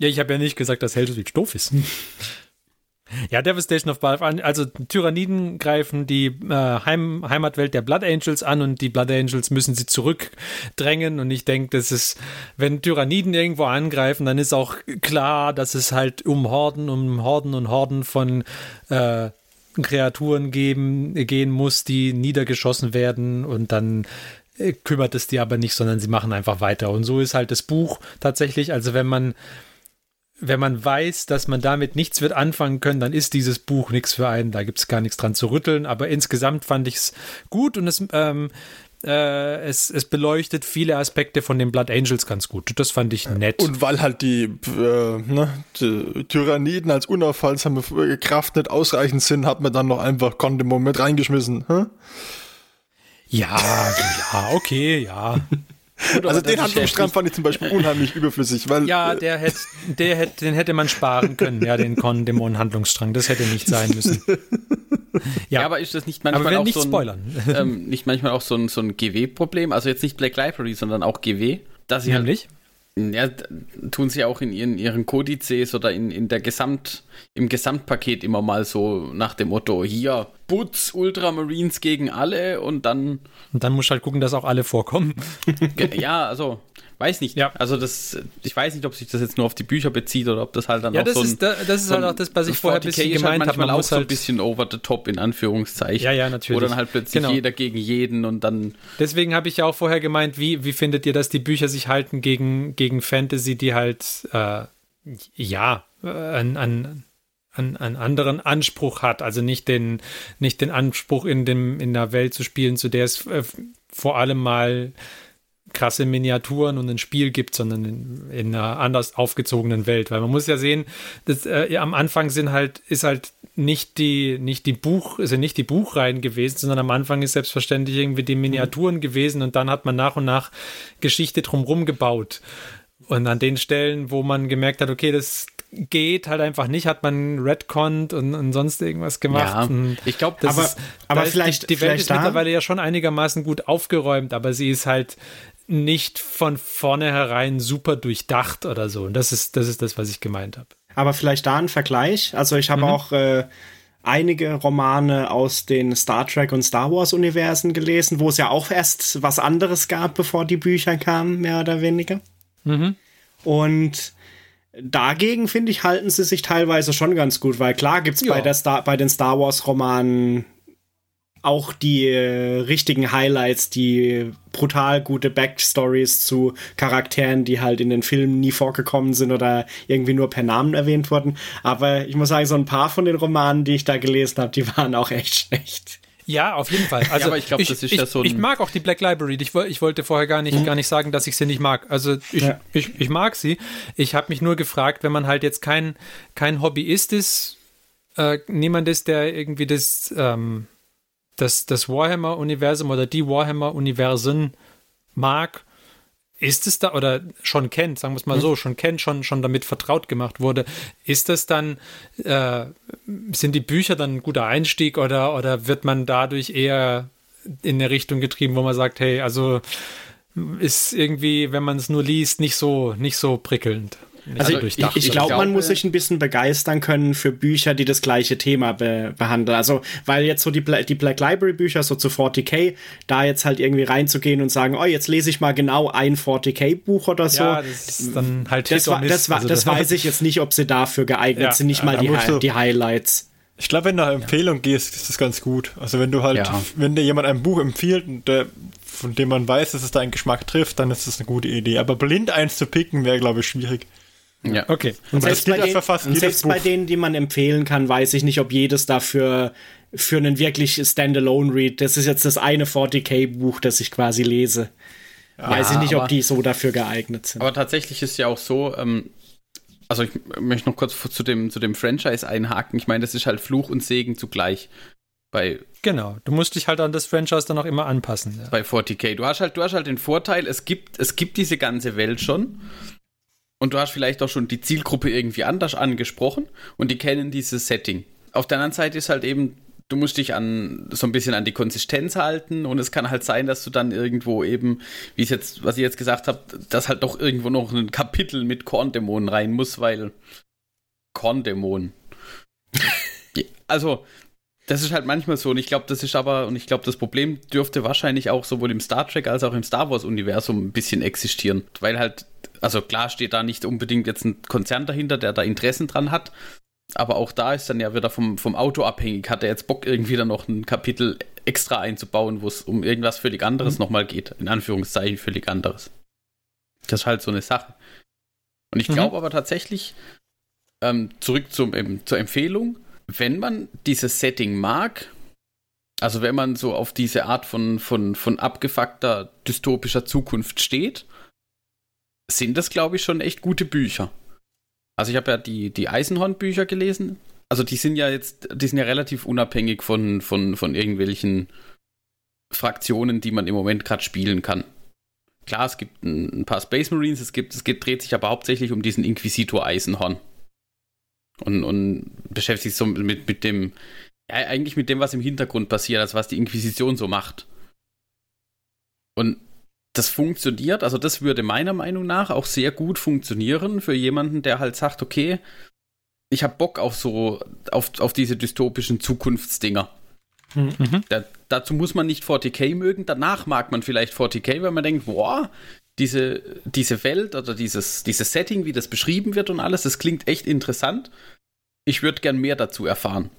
Ja, ich habe ja nicht gesagt, dass Hellsreach doof ist. Ja, Devastation of Baal, also Tyranniden greifen die äh, Heim, Heimatwelt der Blood Angels an und die Blood Angels müssen sie zurückdrängen und ich denke, das ist, wenn Tyranniden irgendwo angreifen, dann ist auch klar, dass es halt um Horden, um Horden und Horden von äh, Kreaturen geben, gehen muss, die niedergeschossen werden und dann äh, kümmert es die aber nicht, sondern sie machen einfach weiter. Und so ist halt das Buch tatsächlich, also wenn man wenn man weiß, dass man damit nichts wird anfangen können, dann ist dieses Buch nichts für einen. Da gibt es gar nichts dran zu rütteln. Aber insgesamt fand ich es gut und es, ähm, äh, es, es beleuchtet viele Aspekte von den Blood Angels ganz gut. Das fand ich nett. Und weil halt die, äh, ne, die Tyranniden als unaufhaltsame Kraft nicht ausreichend sind, hat man dann noch einfach Kondimo mit reingeschmissen. Hä? ja, ja, okay, ja. Also den Handlungsstrang fand ich zum Beispiel unheimlich überflüssig, weil Ja, äh, der hätte, der hätte, den hätte man sparen können, ja, den Con-Dämon-Handlungsstrang. Das hätte nicht sein müssen. Ja, Ja, aber ist das nicht aber manchmal auch nicht so ein, spoilern. ähm, nicht manchmal auch so ein, so ein GW-Problem? Also jetzt nicht Black Library, sondern auch GW, dass sie halt Nämlich? Ja, tun sie auch in ihren, ihren Kodizes oder in, in der Gesamt, im Gesamtpaket immer mal so nach dem Motto, hier, Butz, Ultramarines gegen alle und dann, Und dann musst du halt gucken, dass auch alle vorkommen. ja, also, weiß nicht. Ja. Also das, ich weiß nicht, ob sich das jetzt nur auf die Bücher bezieht oder ob das halt dann Ja, auch das so ein, ist, da- das ist so halt auch das, was ich vorher ein 40K bisschen halt gemeint habe. manchmal Man auch muss so ein halt, bisschen over the top in Anführungszeichen. Ja, ja, natürlich. Wo dann halt plötzlich Genau. jeder gegen jeden und dann, Deswegen habe ich ja auch vorher gemeint, wie, wie findet ihr, dass die Bücher sich halten gegen, gegen Fantasy, die halt, äh, ja, äh, an, an, an, einen anderen Anspruch hat. Also nicht den, nicht den Anspruch, in, dem, in der Welt zu spielen, zu der es äh, vor allem mal krasse Miniaturen und ein Spiel gibt, sondern in, in einer anders aufgezogenen Welt. Weil man muss ja sehen, dass, äh, am Anfang sind halt, ist halt nicht die, nicht die Buch, sind nicht die Buchreihen gewesen, sondern am Anfang ist selbstverständlich irgendwie die Miniaturen gewesen und dann hat man nach und nach Geschichte drumherum gebaut. Und an den Stellen, wo man gemerkt hat, okay, das geht halt einfach nicht, hat man Redcon und, und sonst irgendwas gemacht. Ja, ich glaube, das aber- ist, aber da ist vielleicht- die, die Welt ist mittlerweile ja schon einigermaßen gut aufgeräumt, aber sie ist halt nicht von vornherein super durchdacht oder so. Und das ist das, ist das was ich gemeint habe. Aber vielleicht da ein Vergleich. Also ich habe Mhm. auch äh, einige Romane aus den Star Trek und Star Wars Universen gelesen, wo es ja auch erst was anderes gab, bevor die Bücher kamen, mehr oder weniger. Mhm. Und dagegen, finde ich, halten sie sich teilweise schon ganz gut, weil klar gibt's Ja. bei, der Star bei den Star Wars Romanen auch die äh, richtigen Highlights, die brutal gute Backstories zu Charakteren, die halt in den Filmen nie vorgekommen sind oder irgendwie nur per Namen erwähnt wurden. Aber ich muss sagen, so ein paar von den Romanen, die ich da gelesen habe, die waren auch echt schlecht. Ja, auf jeden Fall. Also aber ich glaub, das ist ich, ja so ein- Ich mag auch die Black Library. Ich, ich wollte vorher gar nicht, gar nicht sagen, dass ich sie nicht mag. Also ich, Ja. ich, ich mag sie. Ich habe mich nur gefragt, wenn man halt jetzt kein, kein Hobbyist ist, äh, niemand ist, der irgendwie das, ähm, das, das Warhammer-Universum oder die Warhammer-Universen mag, ist es da oder schon kennt, sagen wir es mal so, schon kennt, schon, schon damit vertraut gemacht wurde, ist das dann, äh, sind die Bücher dann ein guter Einstieg oder, oder wird man dadurch eher in eine Richtung getrieben, wo man sagt, hey, also ist irgendwie, wenn man es nur liest, nicht so, nicht so prickelnd. Also so ich, ich glaube, man muss sich ein bisschen begeistern können für Bücher, die das gleiche Thema be behandeln. Also, weil jetzt so die, Bla die Black Library Bücher, so zu 40k, da jetzt halt irgendwie reinzugehen und sagen, oh, jetzt lese ich mal genau ein 40k Buch oder so. ja, das ist dann halt das, war, das, war, Also das weiß ich jetzt nicht, ob sie dafür geeignet Ja, sind, nicht mal da die, Hi die Highlights. Ich glaube, wenn du nach Empfehlung gehst, ist das ganz gut. Also wenn du halt, Ja. wenn dir jemand ein Buch empfiehlt, der, von dem man weiß, dass es deinen Geschmack trifft, dann ist das eine gute Idee. Aber blind eins zu picken, wäre, glaube ich, schwierig. Ja. Okay. Und Aber selbst, bei, den, für fast und selbst bei denen, die man empfehlen kann, weiß ich nicht, ob jedes dafür für einen wirklich Standalone-Read. Das ist jetzt das eine 40k-Buch, das ich quasi lese. Ja, Weiß ich nicht, aber, ob die so dafür geeignet sind. Aber tatsächlich ist ja auch so, ähm, also ich möchte noch kurz zu dem, zu dem Franchise einhaken. Ich meine, das ist halt Fluch und Segen zugleich. Bei genau, du musst dich halt an das Franchise dann auch immer anpassen. Ja. Bei 40k. Du hast halt, du hast halt den Vorteil, es gibt, es gibt diese ganze Welt schon. Und du hast vielleicht auch schon die Zielgruppe irgendwie anders angesprochen und die kennen dieses Setting. Auf der anderen Seite ist halt eben du musst dich an so ein bisschen an die Konsistenz halten und es kann halt sein, dass du dann irgendwo eben, wie ich jetzt, was ich jetzt gesagt habe, dass halt doch irgendwo noch ein Kapitel mit Korndämonen rein muss, weil Korndämonen. also, das ist halt manchmal so und ich glaube, das ist aber, und ich glaube, das Problem dürfte wahrscheinlich auch sowohl im Star Trek als auch im Star Wars-Universum ein bisschen existieren, weil halt, also klar steht da nicht unbedingt jetzt ein Konzern dahinter, der da Interessen dran hat, aber auch da ist dann ja wieder vom, vom Auto abhängig. Hat er jetzt Bock, irgendwie dann noch ein Kapitel extra einzubauen, wo es um irgendwas völlig anderes mhm. nochmal geht? In Anführungszeichen völlig anderes. Das ist halt so eine Sache. Und ich glaube mhm. aber tatsächlich, ähm, zurück zum, eben, zur Empfehlung, wenn man dieses Setting mag, also wenn man so auf diese Art von, von, von abgefuckter dystopischer Zukunft steht, sind das, glaube ich, schon echt gute Bücher. Also ich habe ja die, die Eisenhorn-Bücher gelesen. Also die sind ja jetzt, die sind ja relativ unabhängig von, von, von irgendwelchen Fraktionen, die man im Moment gerade spielen kann. Klar, es gibt ein, ein, paar Space Marines, es gibt, es geht, dreht sich aber hauptsächlich um diesen Inquisitor Eisenhorn. Und, und beschäftigt sich so mit, mit dem, ja, eigentlich mit dem, was im Hintergrund passiert, also was die Inquisition so macht. Und das funktioniert, also das würde meiner Meinung nach auch sehr gut funktionieren für jemanden, der halt sagt, okay, ich habe Bock auf so, auf, auf diese dystopischen Zukunftsdinger. Mhm. Da, dazu muss man nicht 40k mögen, danach mag man vielleicht 40k, weil man denkt, boah, diese, diese Welt oder dieses, dieses Setting, wie das beschrieben wird und alles, das klingt echt interessant. Ich würde gern mehr dazu erfahren.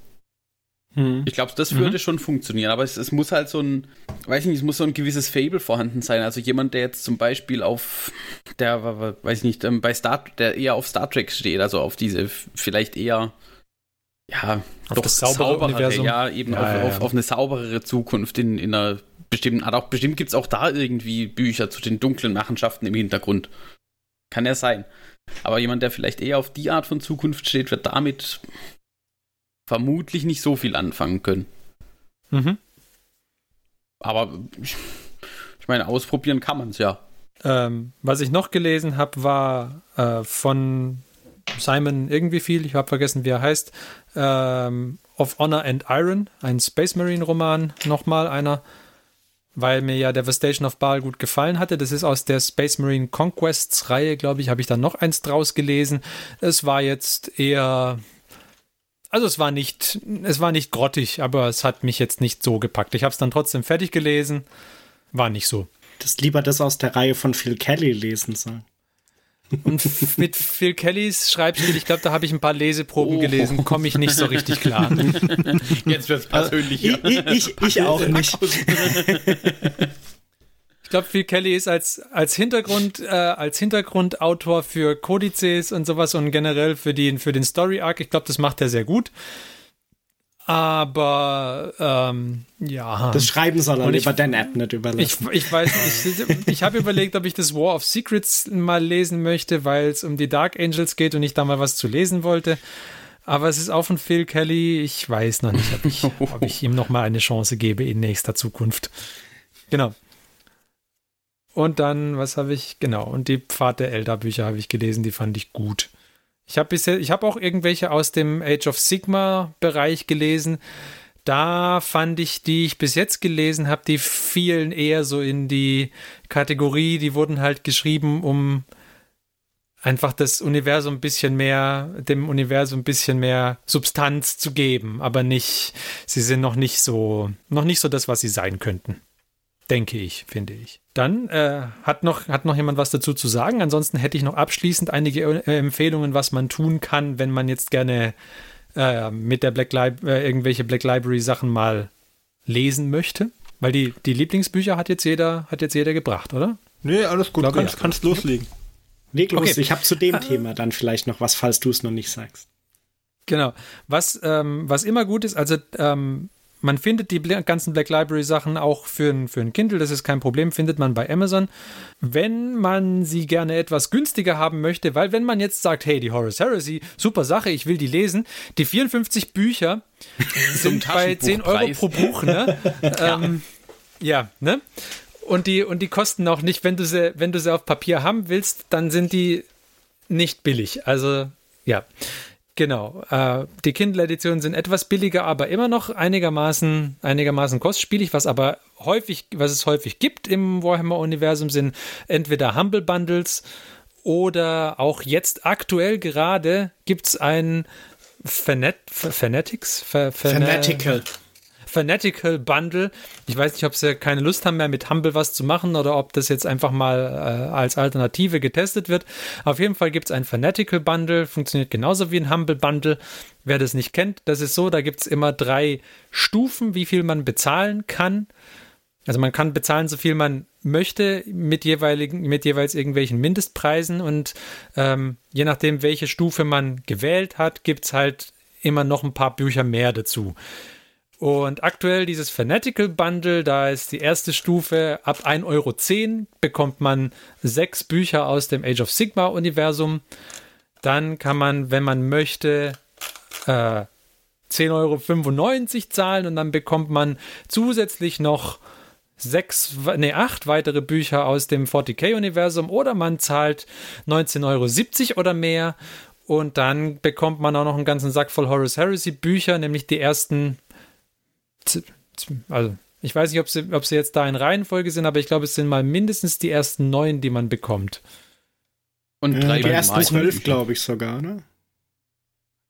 Hm. Ich glaube, das würde mhm. schon funktionieren, aber es, es, muss halt so ein, weiß nicht, es muss so ein gewisses Fable vorhanden sein. Also jemand, der jetzt zum Beispiel auf der, weiß ich nicht, ähm, bei Star, der eher auf Star Trek steht, also auf diese vielleicht eher, ja, auf doch das saubere sauberere, Universum. ja, eben ja, auf, ja, ja. Auf, auf, eine sauberere Zukunft in, in einer bestimmten Art. Auch bestimmt gibt es auch da irgendwie Bücher zu den dunklen Machenschaften im Hintergrund. Kann ja sein. Aber jemand, der vielleicht eher auf die Art von Zukunft steht, wird damit vermutlich nicht so viel anfangen können. Mhm. Aber ich, ich meine, ausprobieren kann man es ja. Ähm, was ich noch gelesen habe, war äh, von Simon irgendwie viel, ich habe vergessen, wie er heißt, ähm, Of Honor and Iron, ein Space Marine Roman, nochmal einer, weil mir ja Devastation of Baal gut gefallen hatte. Das ist aus der Space Marine Conquests Reihe, glaube ich, habe ich dann noch eins draus gelesen. Es war jetzt eher also es war nicht, es war nicht grottig, aber es hat mich jetzt nicht so gepackt. Ich habe es dann trotzdem fertig gelesen. War nicht so. Das lieber das aus der Reihe von Phil Kelly lesen soll. Und mit Phil Kellys Schreibstil, ich glaube, da habe ich ein paar Leseproben oh. gelesen, komme ich nicht so richtig klar. Jetzt wird es persönlich. Also, ich, ich, ich auch nicht. Ich glaube, Phil Kelly ist als, als Hintergrund, äh, als Hintergrundautor für Kodizes und sowas und generell für den, für den Story Arc. Ich glaube, das macht er sehr gut. Aber ähm, ja. Das Schreiben soll er lieber Dan Abnett überlassen. Ich, ich weiß nicht. Ich habe überlegt, ob ich das War of Secrets mal lesen möchte, weil es um die Dark Angels geht und ich da mal was zu lesen wollte. Aber es ist auch von Phil Kelly. Ich weiß noch nicht, ob ich, ob ich ihm noch mal eine Chance gebe in nächster Zukunft. Genau. Und dann, was habe ich? Genau, und die Pfad der Elder-Bücher habe ich gelesen, die fand ich gut. Ich habe bisher, auch irgendwelche aus dem Age of Sigma-Bereich gelesen. Da fand ich, die ich bis jetzt gelesen habe, die fielen eher so in die Kategorie, die wurden halt geschrieben, um einfach das Universum ein bisschen mehr, dem Universum ein bisschen mehr Substanz zu geben, aber nicht, sie sind noch nicht so, noch nicht so das, was sie sein könnten. Denke ich, finde ich. Dann äh, hat, noch, hat noch jemand was dazu zu sagen. Ansonsten hätte ich noch abschließend einige äh, Empfehlungen, was man tun kann, wenn man jetzt gerne äh, mit der Black Li äh, irgendwelche Black Library Sachen mal lesen möchte. Weil die, die Lieblingsbücher hat jetzt jeder, hat jetzt jeder gebracht, oder? Nee, alles gut, Glaube, kannst, ja. kannst loslegen. Leg los, okay. ich habe zu dem Thema dann vielleicht noch was, falls du es noch nicht sagst. Genau. Was, ähm, was immer gut ist, also ähm, man findet die ganzen Black Library Sachen auch für ein, für ein Kindle, das ist kein Problem, findet man bei Amazon. Wenn man sie gerne etwas günstiger haben möchte, weil wenn man jetzt sagt, hey, die Horus Heresy, super Sache, ich will die lesen, die 54 Bücher sind bei 10 Euro pro Buch, ne? ja. Ähm, ja, ne? Und die, und die kosten auch nicht, wenn du sie, wenn du sie auf Papier haben willst, dann sind die nicht billig. Also, ja. Genau. Äh, die Kindle-Editionen sind etwas billiger, aber immer noch einigermaßen, einigermaßen kostspielig, was aber häufig, was es häufig gibt im Warhammer-Universum, sind entweder Humble Bundles oder auch jetzt aktuell gerade gibt es ein Fanat Fanatics? Fa Fanatical. Fanatical Bundle. Ich weiß nicht, ob sie keine Lust haben mehr mit Humble was zu machen oder ob das jetzt einfach mal äh, als Alternative getestet wird. Auf jeden Fall gibt es ein Fanatical Bundle, funktioniert genauso wie ein Humble Bundle. Wer das nicht kennt, das ist so, da gibt es immer drei Stufen, wie viel man bezahlen kann. Also man kann bezahlen, so viel man möchte, mit, jeweiligen, mit jeweils irgendwelchen Mindestpreisen und ähm, je nachdem, welche Stufe man gewählt hat, gibt es halt immer noch ein paar Bücher mehr dazu. Und aktuell dieses Fanatical Bundle, da ist die erste Stufe ab 1,10 Euro bekommt man sechs Bücher aus dem Age of Sigma Universum. Dann kann man, wenn man möchte, äh, 10,95 Euro zahlen und dann bekommt man zusätzlich noch sechs, nee, acht weitere Bücher aus dem 40k-Universum oder man zahlt 19,70 Euro oder mehr und dann bekommt man auch noch einen ganzen Sack voll Horus Heresy Bücher, nämlich die ersten also ich weiß nicht, ob sie, ob sie jetzt da in Reihenfolge sind, aber ich glaube, es sind mal mindestens die ersten neun, die man bekommt. Und drei die ersten zwölf, glaube ich sogar, ne?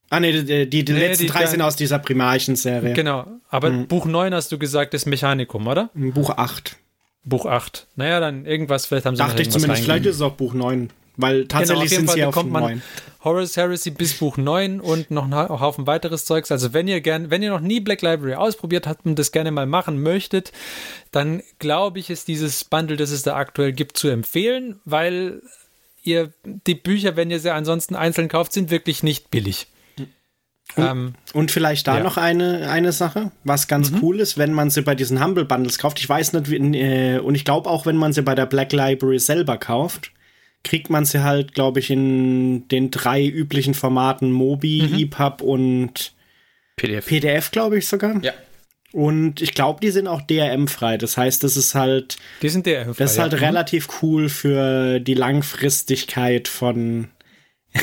Ah, ne, die, die, die nee, letzten die, drei sind aus dieser Primarchen-Serie. Genau, aber mhm. Buch 9 hast du gesagt, ist Mechanikum, oder? Buch 8. Buch 8. Naja, dann irgendwas, vielleicht haben sie Dachte ich zumindest, vielleicht ist es auch Buch 9. Weil tatsächlich genau, sind Fall sie bekommt man 9. Horus Heresy bis Buch 9 und noch einen Haufen weiteres Zeugs. Also wenn ihr gern, wenn ihr noch nie Black Library ausprobiert habt und das gerne mal machen möchtet, dann glaube ich, ist dieses Bundle, das es da aktuell gibt, zu empfehlen, weil ihr die Bücher, wenn ihr sie ansonsten einzeln kauft, sind wirklich nicht billig. Und, ähm, und vielleicht da ja. noch eine, eine Sache, was ganz mhm. cool ist, wenn man sie bei diesen Humble Bundles kauft. Ich weiß nicht, äh, und ich glaube auch, wenn man sie bei der Black Library selber kauft, kriegt man sie halt, glaube ich, in den drei üblichen Formaten Mobi, mhm. EPUB und PDF. PDF, glaube ich sogar. Ja. Und ich glaube, die sind auch DRM-frei. Das heißt, das ist halt. Die sind DRM-frei. Das ist halt ja. Mhm. relativ cool für die Langfristigkeit von,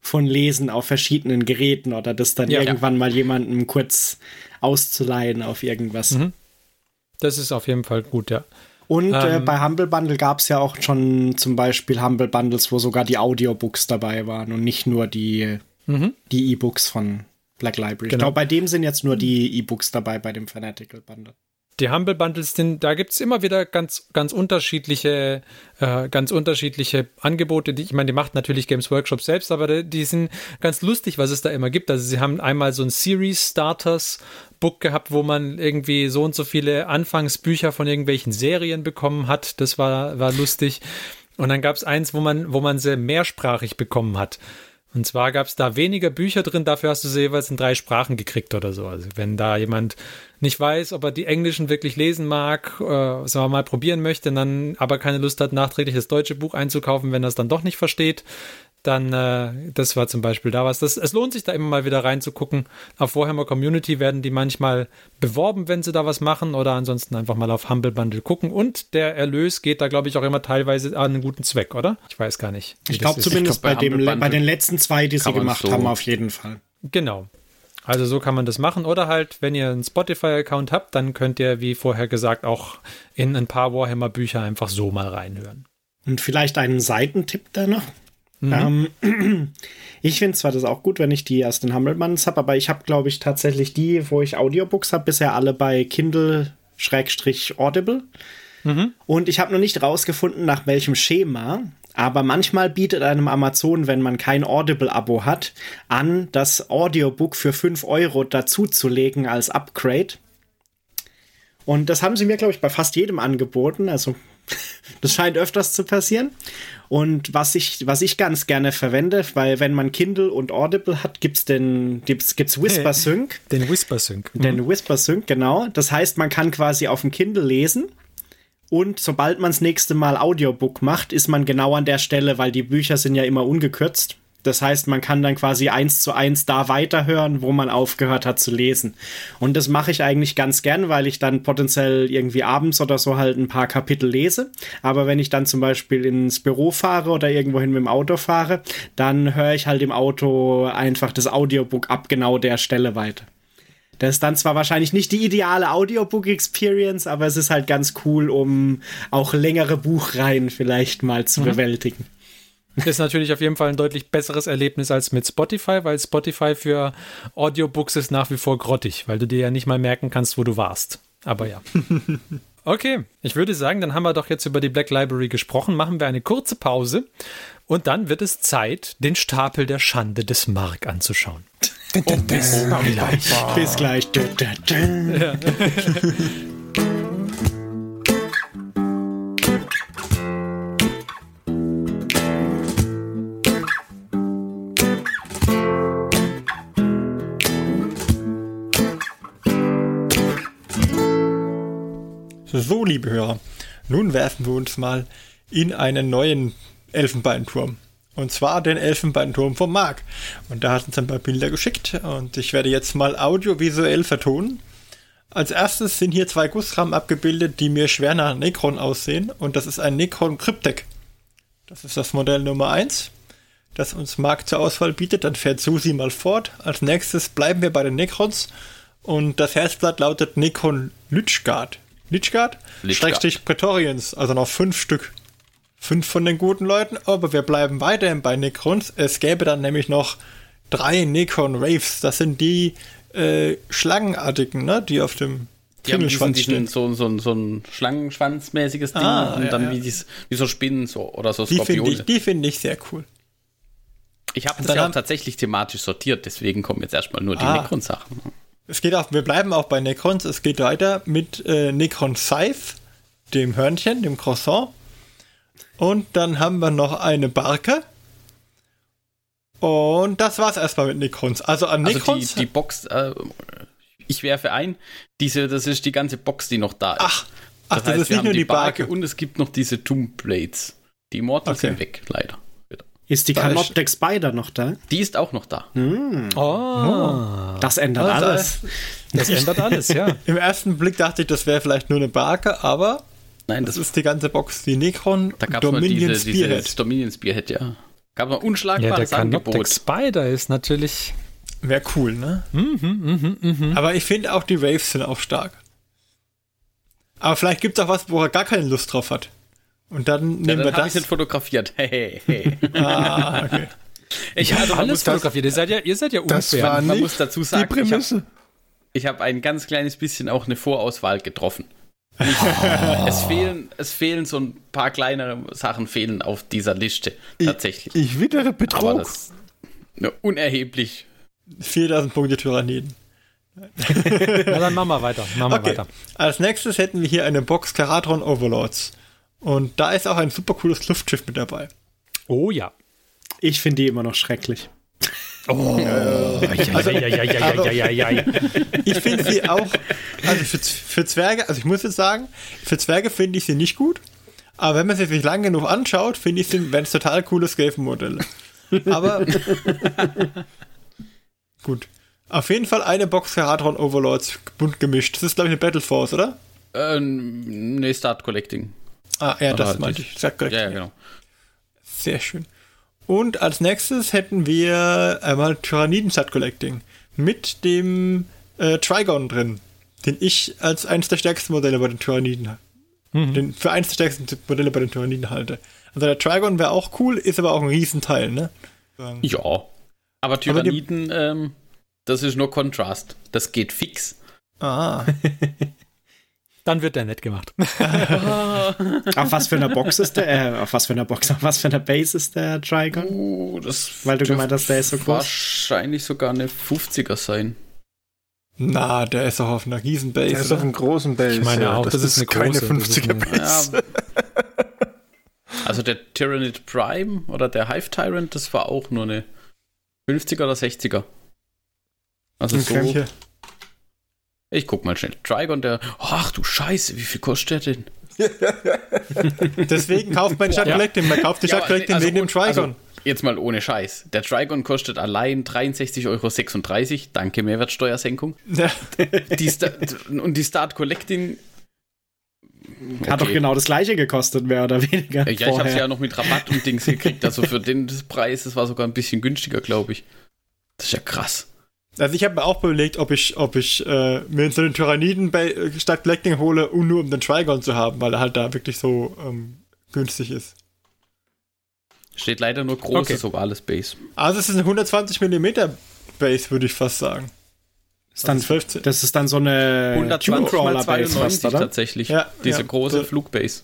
von Lesen auf verschiedenen Geräten oder das dann ja, irgendwann ja. mal jemandem kurz auszuleihen auf irgendwas. Mhm. Das ist auf jeden Fall gut, ja. Und äh, ähm, äh, bei Humble Bundle gab es ja auch schon zum Beispiel Humble Bundles, wo sogar die Audiobooks dabei waren und nicht nur die mhm. die E-Books von Black Library. Genau. Ich glaube, bei dem sind jetzt nur die E-Books dabei, bei dem Fanatical Bundle. Die Humble Bundles, sind, da gibt es immer wieder ganz, ganz unterschiedliche, äh, ganz unterschiedliche Angebote. Die, ich meine, die macht natürlich Games Workshop selbst, aber die sind ganz lustig, was es da immer gibt. Also sie haben einmal so ein Series Starters Book gehabt, wo man irgendwie so und so viele Anfangsbücher von irgendwelchen Serien bekommen hat. Das war, war lustig. Und dann gab es eins, wo man, wo man sie mehrsprachig bekommen hat. Und zwar gab es da weniger Bücher drin, dafür hast du sie jeweils in drei Sprachen gekriegt oder so. Also wenn da jemand nicht weiß, ob er die Englischen wirklich lesen mag, äh, sagen wir mal probieren möchte, dann aber keine Lust hat, nachträglich das deutsche Buch einzukaufen, wenn er es dann doch nicht versteht, dann, äh, das war zum Beispiel da was. Das, es lohnt sich da immer mal wieder reinzugucken. Auf Warhammer Community werden die manchmal beworben, wenn sie da was machen oder ansonsten einfach mal auf Humble Bundle gucken. Und der Erlös geht da, glaube ich, auch immer teilweise an einen guten Zweck, oder? Ich weiß gar nicht. Ich glaube zumindest glaub, bei, bei, bei, den letzten zwei, die sie gemacht so haben, auf jeden Fall. Genau. Also so kann man das machen. Oder halt, wenn ihr einen Spotify-Account habt, dann könnt ihr, wie vorher gesagt, auch in ein paar Warhammer-Bücher einfach so mal reinhören. Und vielleicht einen Seitentipp da noch? Mhm. Ähm, ich finde zwar das auch gut, wenn ich die ersten Hummelmanns habe, aber ich habe, glaube ich, tatsächlich die, wo ich Audiobooks habe, bisher alle bei Kindle-Audible. Mhm. Und ich habe noch nicht rausgefunden, nach welchem Schema. Aber manchmal bietet einem Amazon, wenn man kein Audible-Abo hat, an, das Audiobook für 5 Euro dazuzulegen als Upgrade. Und das haben sie mir, glaube ich, bei fast jedem angeboten. Also Das scheint öfters zu passieren. Und was ich, was ich ganz gerne verwende, weil wenn man Kindle und Audible hat, gibt's den, gibt's, gibt's Whisper Sync. Den Whisper Sync. Den Whisper Sync, genau. Das heißt, man kann quasi auf dem Kindle lesen. Und sobald man das nächste Mal Audiobook macht, ist man genau an der Stelle, weil die Bücher sind ja immer ungekürzt. Das heißt, man kann dann quasi eins zu eins da weiterhören, wo man aufgehört hat zu lesen. Und das mache ich eigentlich ganz gern, weil ich dann potenziell irgendwie abends oder so halt ein paar Kapitel lese. Aber wenn ich dann zum Beispiel ins Büro fahre oder irgendwohin mit dem Auto fahre, dann höre ich halt im Auto einfach das Audiobook ab genau der Stelle weiter. Das ist dann zwar wahrscheinlich nicht die ideale Audiobook-Experience, aber es ist halt ganz cool, um auch längere Buchreihen vielleicht mal zu mhm. bewältigen. Ist natürlich auf jeden Fall ein deutlich besseres Erlebnis als mit Spotify, weil Spotify für Audiobooks ist nach wie vor grottig, weil du dir ja nicht mal merken kannst, wo du warst. Aber ja. Okay, ich würde sagen, dann haben wir doch jetzt über die Black Library gesprochen. Machen wir eine kurze Pause und dann wird es Zeit, den Stapel der Schande des Mark anzuschauen. Oh, bis, gleich. Bis gleich. So, liebe Hörer, nun werfen wir uns mal in einen neuen Elfenbeinturm. Und zwar den Elfenbeinturm vom Marc. Und da hat uns ein paar Bilder geschickt und ich werde jetzt mal audiovisuell vertonen. Als erstes sind hier zwei Gussrahmen abgebildet, die mir schwer nach Necron aussehen. Und das ist ein Necron Cryptek. Das ist das Modell Nummer 1, das uns Marc zur Auswahl bietet. Dann fährt Susi mal fort. Als nächstes bleiben wir bei den Necrons. Und das Herzblatt lautet Necron Lychgard. Lichgard, Schrägstrich Praetorians, also noch fünf Stück. Fünf von den guten Leuten, aber wir bleiben weiterhin bei Necrons. Es gäbe dann nämlich noch drei Necron Raves. Das sind die äh, Schlangenartigen, ne, die auf dem die haben diesen, diesen, so, so, so ein Schlangenschwanzmäßiges Ding ah, und ja, dann ja. Wie, dies, wie so Spinnen so, oder so Skorpione. Die finde ich, find ich sehr cool. Ich habe das ja auch tatsächlich thematisch sortiert, deswegen kommen jetzt erstmal nur die ah, Necron-Sachen. Es geht auch, wir bleiben auch bei Necrons. Es geht weiter mit äh, Necron Scythe, dem Hörnchen, dem Croissant. Und dann haben wir noch eine Barke. Und das war's erstmal mit Necrons. Also an Necrons. Also die, die Box, äh, ich werfe ein, diese, das ist die ganze Box, die noch da ist. Ach, ach das, das heißt, ist nicht nur die Barke. Und es gibt noch diese Tomb Blades. Die Immortals okay. sind weg, leider. Ist die Canoptech Spider noch da? Die ist auch noch da. Mm. Oh. Das ändert also alles. Das, ändert alles, ja. Im ersten Blick dachte ich, das wäre vielleicht nur eine Barke, aber Nein, das, das ist die ganze Box. Die Necron da Dominion diese, Spearhead. Dieses Dominion Spearhead, ja. Gab noch unschlagbares ja, der Canoptech Spider ist natürlich... Wäre cool, ne? Mhm, mhm, mhm. Aber ich finde auch die Waves sind auch stark. Aber vielleicht gibt es auch was, wo er gar keine Lust drauf hat. Und dann nehmen ja, dann wir das. Ich den fotografiert. Hey, hey, ah, okay. Ich habe alles fotografiert. Ihr seid ja, ihr seid ja unfair. Das war Man muss dazu sagen, die Prämisse. ich habe hab ein ganz kleines bisschen auch eine Vorauswahl getroffen. Oh. es, fehlen, es fehlen so ein paar kleinere Sachen fehlen auf dieser Liste tatsächlich. Ich, ich wittere Betrug. Aber das, ne, unerheblich. 4000 Punkte Tyranniden. Na dann machen wir weiter. Machen okay. weiter. Als nächstes hätten wir hier eine Box Karatron Overlords. Und da ist auch ein super cooles Luftschiff mit dabei. Oh ja. Ich finde die immer noch schrecklich. Oh. also, ich finde sie auch, also für, für Zwerge, also ich muss jetzt sagen, für Zwerge finde ich sie nicht gut. Aber wenn man sie sich lang genug anschaut, finde ich sie, wenn es total coole Skaven-Modelle. Aber gut. Auf jeden Fall eine Box Heratron Overlords bunt gemischt. Das ist, glaube ich, eine Battle Force, oder? Ähm, nee, Start Collecting. Ah, ja, das meinte ich. Sag ja, ja, genau. Sehr schön. Und als nächstes hätten wir einmal Tyranniden Set Collecting mit dem äh, Trigon drin, den ich als eines der stärksten Modelle bei den Tyranniden mhm. den für eines der stärksten Modelle bei den Tyranniden halte. Also der Trigon wäre auch cool, ist aber auch ein Riesenteil, ne? Ja. Aber Tyranniden, aber ähm, das ist nur Kontrast. Das geht fix. Ah. Dann wird der nett gemacht. auf was für einer Box ist der? Äh, auf was für einer Box? Auf was für einer Base ist der Trigon? Uh, das Weil du gemeint hast, der ist so groß. Wahrscheinlich sogar eine 50er sein. Na, der ist doch auf einer riesen Base. Der ist auf einem großen Base. Ich meine auch, das, das ist, ist keine 50er Base. Ja, Also der Tyrannid Prime oder der Hive Tyrant, das war auch nur eine 50er oder 60er. Also Okay. so. Ich guck mal schnell. Trigon, der. Ach du Scheiße, wie viel kostet der denn? Deswegen kauft man Ja. Collecting. Man kauft die aber- Collecting also wegen dem un- Trigon. Also, jetzt mal ohne Scheiß. Der Trigon kostet allein 63,36 Euro. Danke, Mehrwertsteuersenkung. Ja. Die und die Start Collecting. Hat doch Okay. genau das gleiche gekostet, mehr oder weniger. Ja, ich habe vorher. ja noch mit Rabatt und Dings gekriegt. Also für den Preis, das war sogar ein bisschen günstiger, glaube ich. Das ist ja krass. Also ich habe mir auch überlegt, ob ich, ob ich äh, mir so einen Tyranniden bei äh, Stadt Collecting hole, um nur um den Trigon zu haben, weil er halt da wirklich so ähm, günstig ist. Steht leider nur großes Okay. ovales Base. Also es ist ein 120 mm Base, würde ich fast sagen. ist dann, Also 15. das ist dann so eine 120 mal Tunecrawler-Base fast, 92 oder? tatsächlich. Ja, Diese ja. große. Flugbase.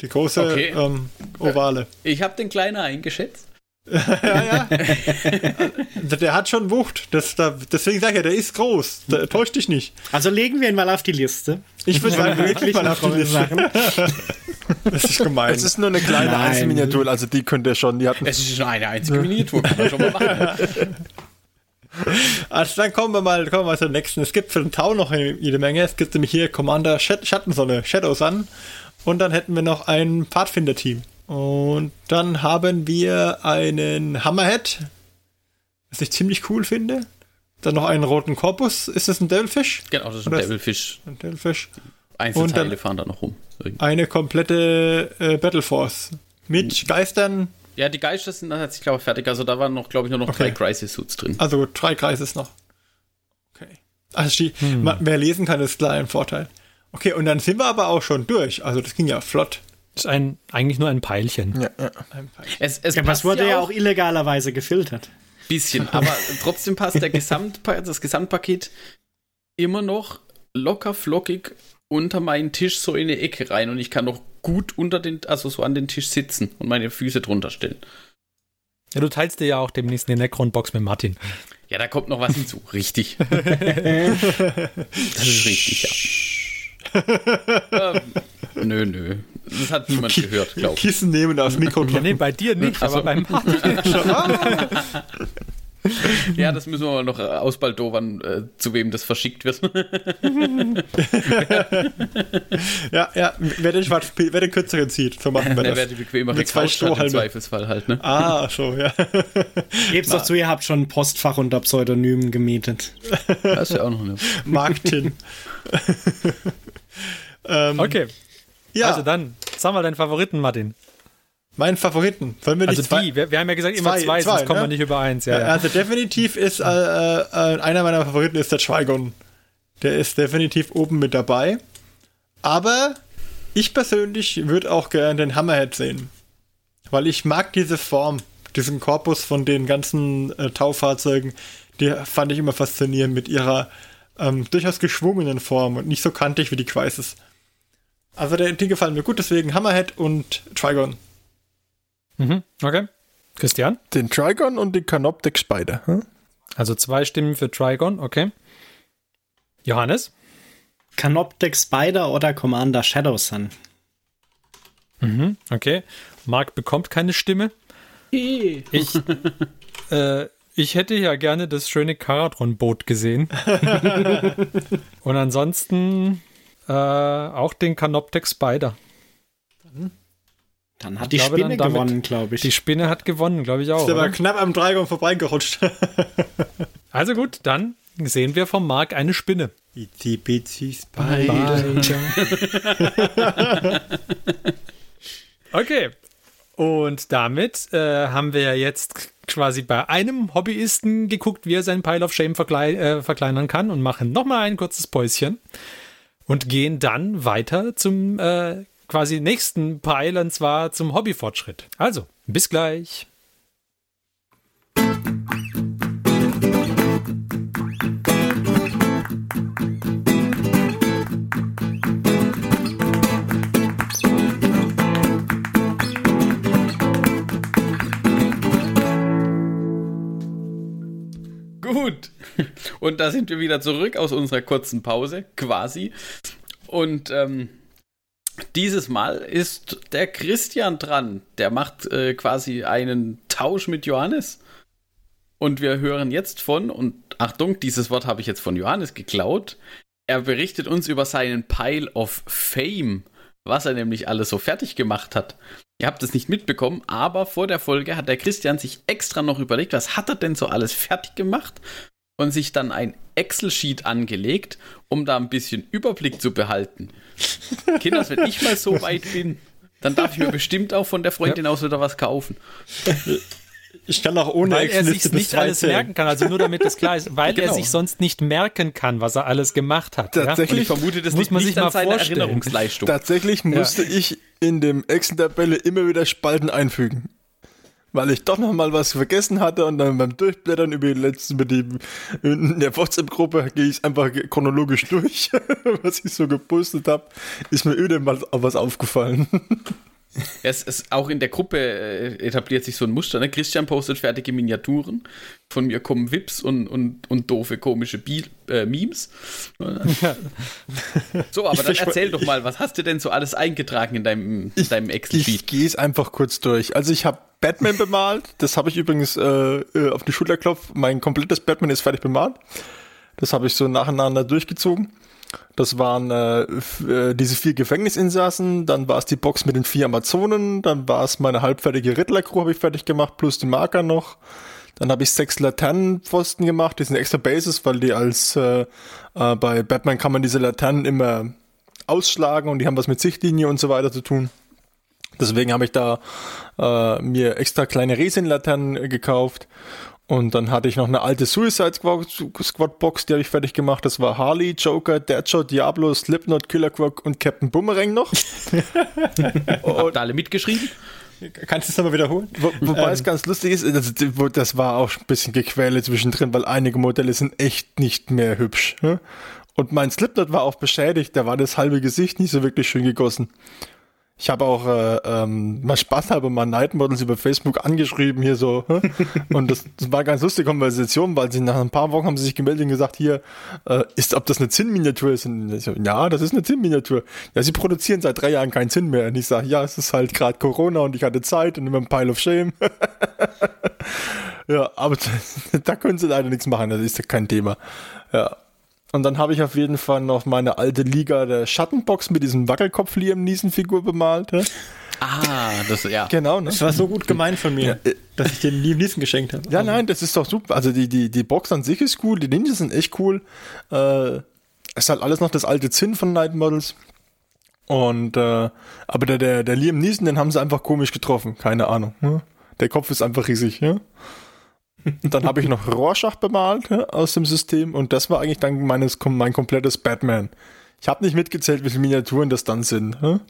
Die große Okay. ähm, Ovale. Ich habe den kleiner eingeschätzt. Ja, ja. Also der hat schon Wucht. Das, da, deswegen sage ich ja, der ist groß. Der täuscht dich nicht. Also legen wir ihn mal auf die Liste. Ich würde sagen, wirklich mal auf die Liste. Sachen. Das ist gemein. Es ist nur eine kleine Nein. Einzelminiatur, also die könnt ihr schon, die hatten Es ist schon eine einzige Miniatur, kann man schon mal machen. Also dann kommen wir mal, kommen wir mal zum nächsten. Es gibt für den Tau noch jede Menge. Es gibt nämlich hier Commander Schat Schattensonne, Shadow Sun. Und dann hätten wir noch ein Pfadfinder-Team. Und dann haben wir einen Hammerhead, was ich ziemlich cool finde. Dann noch einen roten Korpus. Ist das ein Devilfish? Genau, das ist ein Oder- Devilfish. Ein Devilfish. Einzelteile fahren da noch rum. Irgendwie. Eine komplette äh, Battle Force. Mit Geistern, Ja, die Geister sind dann ich glaube fertig. Also da waren noch, glaube ich, nur noch Okay. drei Crisis-Suits drin. also drei Kreises noch. Okay. Also die, Hm. wer lesen kann, ist klar ein Vorteil. Okay, und dann sind wir aber auch schon durch. Also das ging ja flott. Ist ein, eigentlich nur ein Peilchen. Ja, ja. Es, es Ja, passt wurde ja auch auch illegalerweise gefiltert. bisschen, aber trotzdem passt der Gesamtpa das Gesamtpaket immer noch locker flockig unter meinen Tisch so in eine Ecke rein und ich kann noch gut unter den, also so an den Tisch sitzen und meine Füße drunter stellen. Ja, du teilst dir ja auch demnächst eine Necron-Box mit Martin. Ja, da kommt noch was hinzu. Richtig. das ist richtig, ja. Ähm, nö, nö. Das hat niemand gehört, glaube ich. Kissen nehmen aufs Mikro Ja, nee, bei dir nicht, Ach so. aber beim Martin. Ja, das müssen wir mal noch äh, ausbaldowern, äh, zu wem das verschickt wird. Ja, ja, wer den, schwarz, wer den kürzeren zieht, so machen wir Der wäre das. die bequemere Mit zwei Couch hat im. Zweifelsfall halt, ne? Ah, so, ja. Geb's doch zu, ihr habt schon ein Postfach unter Pseudonymen gemietet. Das ist ja auch noch eine. Marktin. Ähm, Okay, Ja, also dann, sag mal deinen Favoriten, Martin. mein Favoriten. Sollen wir nicht Also zwei? die, wir, wir haben ja gesagt immer zwei- zwei, sonst kommen ne? wir nicht übereins. Ja, ja. Also definitiv ist äh, äh, einer meiner Favoriten ist der Trigon. Der ist definitiv oben mit dabei. Aber ich persönlich würde auch gerne den Hammerhead sehen. Weil ich mag diese Form, diesen Korpus von den ganzen äh, Taufahrzeugen. Die fand ich immer faszinierend mit ihrer ähm, durchaus geschwungenen Form und nicht so kantig wie die Crisis. Also der, die gefallen mir gut, deswegen Hammerhead und Trigon. Mhm, okay. Christian? Den Trigon und den Canoptek Spider. Hm? Also zwei Stimmen für Trigon, okay. Johannes? Canoptek Spider oder Commander Shadow Sun? Mhm, okay. Marc bekommt keine Stimme. Ich, äh, ich hätte ja gerne das schöne Karatron-Boot gesehen. Und ansonsten äh, auch den Canoptek Spider. Dann hat Ich die glaube, Spinne dann damit- gewonnen, glaube ich. Die Spinne hat gewonnen, glaube ich auch. Ist aber Oder? knapp am Trigon vorbeigerutscht. Also gut, dann sehen wir vom Marc eine Spinne. Itzy bitsy Spider. Okay. Und damit äh, haben wir ja jetzt quasi bei einem Hobbyisten geguckt, wie er seinen Pile of Shame verklei äh, verkleinern kann und machen nochmal ein kurzes Päuschen und gehen dann weiter zum äh, quasi nächsten Pile und zwar zum Hobbyfortschritt. Also, bis gleich. Und da sind wir wieder zurück aus unserer kurzen Pause, quasi. Und ähm, Dieses Mal ist der Christian dran. Der macht äh, quasi einen Tausch mit Johannes. Und wir hören jetzt von, und Achtung, dieses Wort habe ich jetzt von Johannes geklaut. Er berichtet uns über seinen Pile of Fame, was er nämlich alles so fertig gemacht hat. Ihr habt es nicht mitbekommen, aber vor der Folge hat der Christian sich extra noch überlegt, was hat er denn so alles fertig gemacht und sich dann ein Excel-Sheet angelegt, um da ein bisschen Überblick zu behalten. Kinders, wenn ich mal so weit bin, dann darf ich mir bestimmt auch von der Freundin ja. aus wieder was kaufen. Ich kann auch ohne Weil er sich nicht alles merken kann, also nur damit das klar ist, weil genau. er sich sonst nicht merken kann, was er alles gemacht hat. Tatsächlich, ja? ich vermute, das muss man sich mal seine Erinnerungsleistung. Tatsächlich musste ja. ich in dem Excel-Tabelle immer wieder Spalten einfügen weil ich doch noch mal was vergessen hatte und dann beim Durchblättern über die letzten, die, in der WhatsApp-Gruppe gehe ich einfach chronologisch durch, was ich so gepostet habe, ist mir öde mal was aufgefallen. Es ist auch in der Gruppe äh, etabliert sich so ein Muster. Ne? Christian postet fertige Miniaturen. Von mir kommen Vips und, und, und doofe, komische Bi äh, Memes. so, aber ich dann erzähl doch mal, was hast du denn so alles eingetragen in deinem, deinem Excel-Sheet? Ich gehe es einfach kurz durch. Also ich habe Batman bemalt. Das habe ich übrigens äh, äh auf die Schulter klopft. Mein komplettes Batman ist fertig bemalt. Das habe ich so nacheinander durchgezogen. Das waren äh, äh, diese vier Gefängnisinsassen, dann war es die Box mit den vier Amazonen, dann war es meine halbfertige Riddler-Crew, habe ich fertig gemacht, plus die Marker noch. Dann habe ich sechs Laternenpfosten gemacht, die sind extra Bases, weil die als äh, äh, bei Batman kann man diese Laternen immer ausschlagen und die haben was mit Sichtlinie und so weiter zu tun. Deswegen habe ich da äh, mir extra kleine Resin-Laternen gekauft und dann hatte ich noch eine alte Suicide Squad Box, die habe ich fertig gemacht. Das war Harley, Joker, Deadshot, Diablo, Slipknot, Killer Croc und Captain Boomerang noch. und alle mitgeschrieben? Kannst du es nochmal wiederholen? Wo, wobei ähm. es ganz lustig ist, das, das, war auch ein bisschen Gequäle zwischendrin, weil einige Modelle sind echt nicht mehr hübsch. Und mein Slipknot war auch beschädigt, da war das halbe Gesicht nicht so wirklich schön gegossen. Ich habe auch äh, ähm, mal Spaß halber mal Night Models über Facebook angeschrieben hier so. und das, das war ganz lustige Konversation, weil sie nach ein paar Wochen haben sie sich gemeldet und gesagt, hier, äh, ist, ob das eine Zinn-Miniatur ist. Und so, ja, das ist eine Zinn-Miniatur. Ja, sie produzieren seit drei Jahren keinen Zinn mehr. Und ich sage, ja, es ist halt gerade Corona und ich hatte Zeit und immer ein Pile of Shame. ja, aber da können sie leider nichts machen, das ist ja kein Thema. Ja. Und dann habe ich auf jeden Fall noch meine alte Liga der Schattenbox mit diesem Wackelkopf Liam Niesen Figur bemalt. Ja? Ah, das ja. Genau, ne? Das war so gut gemeint von mir, ja. dass ich den Liam Niesen geschenkt habe. Ja, nein, das ist doch super. Also die, die, die Box an sich ist cool, die Ninjas sind echt cool. Äh, ist halt alles noch das alte Zinn von Night Models. Und äh, aber der, der, der Liam Neeson, den haben sie einfach komisch getroffen, keine Ahnung. Ne? Der Kopf ist einfach riesig, ja. Dann habe ich noch Rorschach bemalt ja, aus dem System und das war eigentlich dann meines, mein komplettes Batman. Ich habe nicht mitgezählt, wie viele Miniaturen das dann sind. Ja.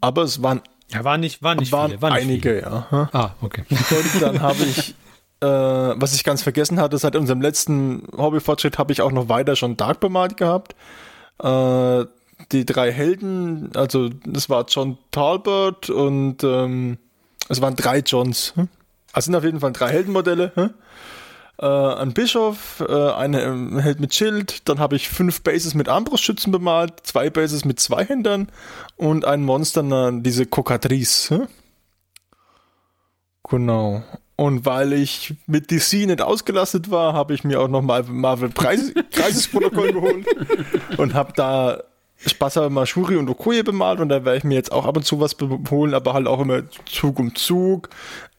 Aber es waren ja, war nicht, war nicht waren viele, waren einige, viele. ja. Ah, okay. Und dann habe ich, äh, was ich ganz vergessen hatte, seit unserem letzten Hobbyfortschritt habe ich auch noch weiter schon Dark bemalt gehabt. Äh, die drei Helden, also das war John Talbot und ähm, es waren drei Johns. Hm? Es sind auf jeden Fall drei Heldenmodelle. Hm? Äh, ein Bischof, äh, ähm, Held mit Schild, dann habe ich fünf Bases mit Armbrustschützen bemalt, zwei Bases mit zwei Händern und ein Monster, diese Cocatrice. Hm? Genau. Und weil ich mit DC nicht ausgelastet war, habe ich mir auch noch mal Marvel Kreisesprotokoll geholt und habe da Spaß habe mal Shuri und Okoye bemalt und da werde ich mir jetzt auch ab und zu was holen, aber halt auch immer Zug um Zug.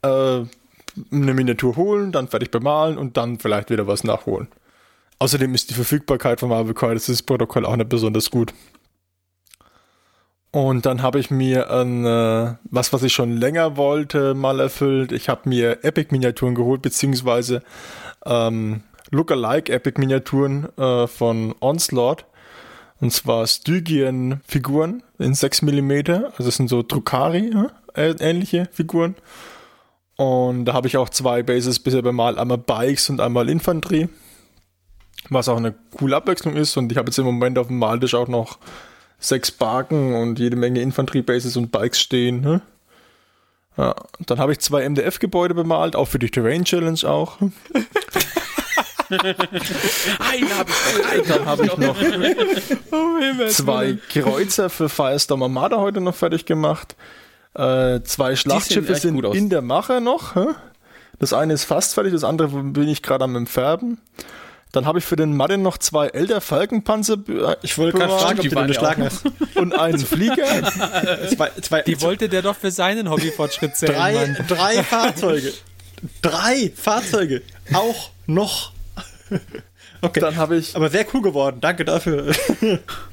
Äh, eine Miniatur holen, dann fertig bemalen und dann vielleicht wieder was nachholen. Außerdem ist die Verfügbarkeit von Marvel Crisis Protokoll auch nicht besonders gut. Und dann habe ich mir ein, äh, was, was ich schon länger wollte, mal erfüllt. Ich habe mir Epic-Miniaturen geholt, beziehungsweise ähm, Lookalike Epic-Miniaturen äh, von Onslaught. Und zwar Stygian-Figuren in 6 mm. Also das sind so Drukari-ähnliche äh, Figuren. Und da habe ich auch zwei Bases bisher bemalt, einmal Bikes und einmal Infanterie. Was auch eine coole Abwechslung ist. Und ich habe jetzt im Moment auf dem Maltisch auch noch sechs Barken und jede Menge Infanterie-Bases und Bikes stehen. Ne? Ja, dann habe ich zwei MDF-Gebäude bemalt, auch für die Terrain Challenge auch. Einen habe ich Dann habe ich noch zwei Kreuzer für Firestorm Armada heute noch fertig gemacht. Äh, zwei Schlachtschiffe sind in der Mache noch. hä? Das eine ist fast fertig, das andere bin ich gerade am Entfärben. Dann habe ich für den Martin noch zwei Elder Falkenpanzer äh, Ich wollte gerade fragen, ob die du den geschlagen auch hast. und einen Flieger. Zwei, zwei, Die wollte der doch für seinen Hobbyfortschritt zählen, drei, Mann. drei Fahrzeuge. Drei Fahrzeuge. Auch noch. Okay. Dann habe ich, aber sehr cool geworden. Danke dafür.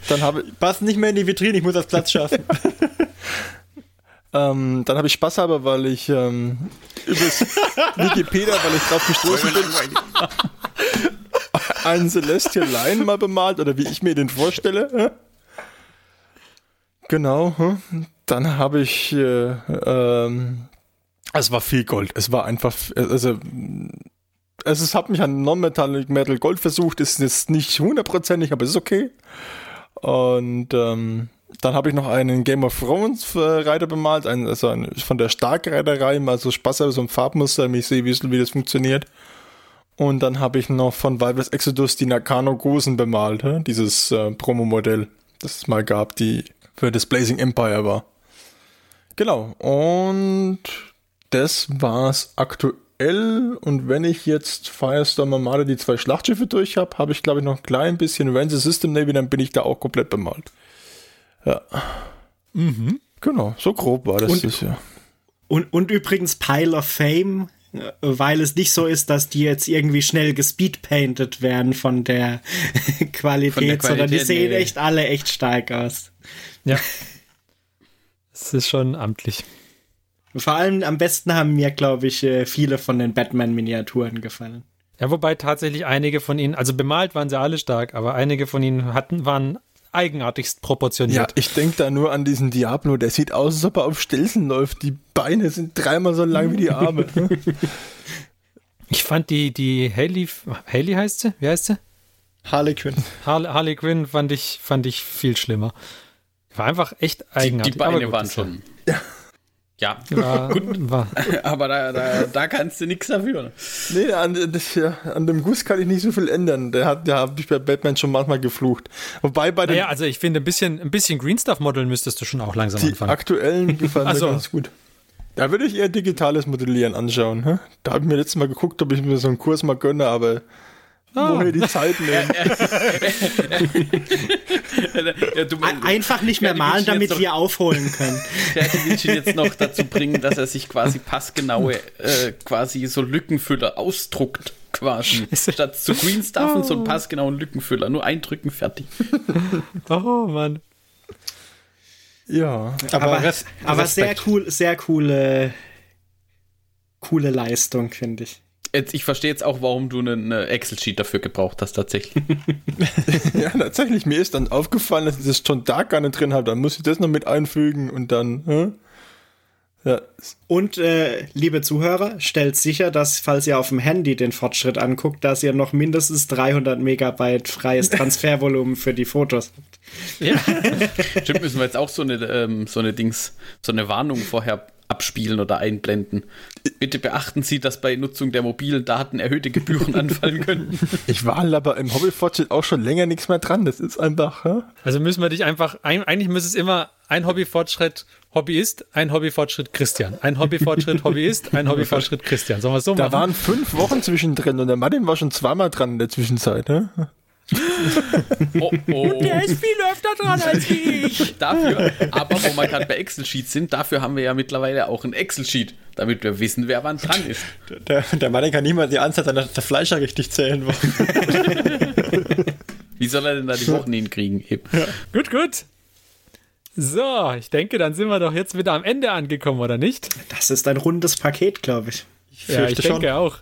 dann habe ich, Passt nicht mehr in die Vitrine, ich muss das Platz schaffen. Ähm, dann habe ich Spaß aber, weil ich ähm, übers Wikipedia, weil ich drauf gestoßen bin, einen Celestial Lion mal bemalt oder wie ich mir den vorstelle. Genau. hä? Dann habe ich, äh, ähm, es war viel Gold. Es war einfach, also also es hat mich an Non-Metallic Metal Gold versucht, ist jetzt nicht hundertprozentig, aber ist okay. Und ähm, dann habe ich noch einen Game of Thrones äh, Reiter bemalt, einen, also ein, von der Starkreiterei, mal so Spaß habe, so ein Farbmuster, damit ich sehe, wie, wie das funktioniert. Und dann habe ich noch von Valves Exodus die Nakano Gosen bemalt, dieses äh, Promo-Modell, das es mal gab, die für das Blazing Empire war. Genau. Und das war's aktuell. Und wenn ich jetzt Firestorm Armada die zwei Schlachtschiffe durch habe, habe ich glaube ich noch ein klein bisschen Ranger System Navy, dann bin ich da auch komplett bemalt. Ja. Genau, so grob war das, Und- das ja. Und, und übrigens Pile of Fame, äh, weil es nicht so ist, dass die jetzt irgendwie schnell gespeedpainted werden von der Qualität, Von der sondern die Qualität, sehen nee. echt alle echt stark aus. Ja. Es ist schon amtlich. Vor allem am besten haben mir, glaube ich, äh, viele von den Batman-Miniaturen gefallen. Ja, wobei tatsächlich einige von ihnen, also bemalt waren sie alle stark, aber einige von ihnen hatten, waren eigenartigst Ja, proportioniert. ich denke da nur an diesen Diablo, der sieht aus, als ob er auf Stelzen läuft. Die Beine sind dreimal so lang wie die Arme. Ich fand die, die Haley, Haley heißt sie? Wie heißt sie? Harley Quinn. Harley, Harley Quinn fand ich, fand ich viel schlimmer. War einfach echt Die, eigenartig. die Beine aber gut, waren schon. Ja, War, war, aber da, da, da kannst du nichts dafür. nee, an, das, ja, an dem Guss kann ich nicht so viel ändern. Der hat, der habe ich bei Batman schon manchmal geflucht. Wobei bei den naja, also ich finde, ein bisschen, ein bisschen Green Stuff modeln müsstest du schon auch langsam die anfangen. aktuellen gefallen Ach mir ganz gut. Da würde ich eher digitales Modellieren anschauen. hä? Da habe ich mir letztes Mal geguckt, ob ich mir so einen Kurs mal gönne, aber Ah. woher die Zeit nehmen. Ja, du, Ein- Einfach nicht mehr Ja, die malen, damit jetzt wir aufholen können. Der will ihn jetzt noch dazu bringen, dass er sich quasi passgenaue, äh, quasi so Lückenfüller ausdruckt, quasi. Statt zu Green Stuffen so einen passgenauen Lückenfüller. Nur eindrücken, fertig. Oh Mann. Ja. Aber, Aber, Res aber sehr cool, sehr coole, coole Leistung, finde ich. Jetzt, ich verstehe jetzt auch, warum du einen äh, Excel-Sheet dafür gebraucht hast, tatsächlich. ja, tatsächlich, mir ist dann aufgefallen, dass ich das schon da gar nicht drin habe. Dann muss ich das noch mit einfügen und dann. hä? Ja, Und äh, liebe Zuhörer, stellt sicher, dass, falls ihr auf dem Handy den Fortschritt anguckt, dass ihr noch mindestens 300 Megabyte freies Transfervolumen für die Fotos habt. Ja. Stimmt, müssen wir jetzt auch so eine, ähm, so eine Dings, so eine Warnung vorher abspielen oder einblenden. Bitte beachten Sie, dass bei Nutzung der mobilen Daten erhöhte Gebühren anfallen können. ich war aber im Hobbyfortschritt auch schon länger nichts mehr dran. Das ist einfach. hä? Also müssen wir dich einfach, ein, eigentlich müsste es immer ein Hobbyfortschritt Hobbyist, ein Hobbyfortschritt Christian. Ein Hobbyfortschritt Hobbyist, ein Hobbyfortschritt Christian. Sollen wir es so Da machen? waren fünf Wochen zwischendrin und der Martin war schon zweimal dran in der Zwischenzeit. hä? Oh, oh. ist viel öfter dran als ich. Dafür, aber wo wir gerade bei Excel-Sheets sind, dafür haben wir ja mittlerweile auch ein Excel-Sheet, damit wir wissen, wer wann dran ist. Der, der Mann kann nicht mal die Anzahl seiner der Fleischer richtig zählen. Wie soll er denn da die Wochen hinkriegen? Eben. Gut, gut. So, ich denke, dann sind wir doch jetzt wieder am Ende angekommen, oder nicht? Das ist ein rundes Paket, glaube ich. Ja, ich denke auch.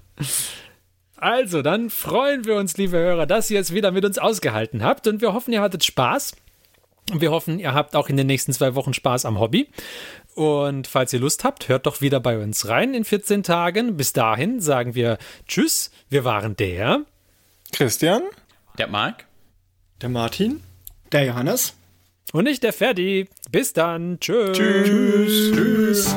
Also, dann freuen wir uns, liebe Hörer, dass ihr es wieder mit uns ausgehalten habt und wir hoffen, ihr hattet Spaß. Und wir hoffen, ihr habt auch in den nächsten zwei Wochen Spaß am Hobby. Und falls ihr Lust habt, hört doch wieder bei uns rein in 14 Tagen. Bis dahin sagen wir Tschüss. Wir waren der. Christian? Der Marc? Der Martin? Der Johannes? Und nicht der Ferdi. Bis dann. Tschüss. Tschüss. Tschüss.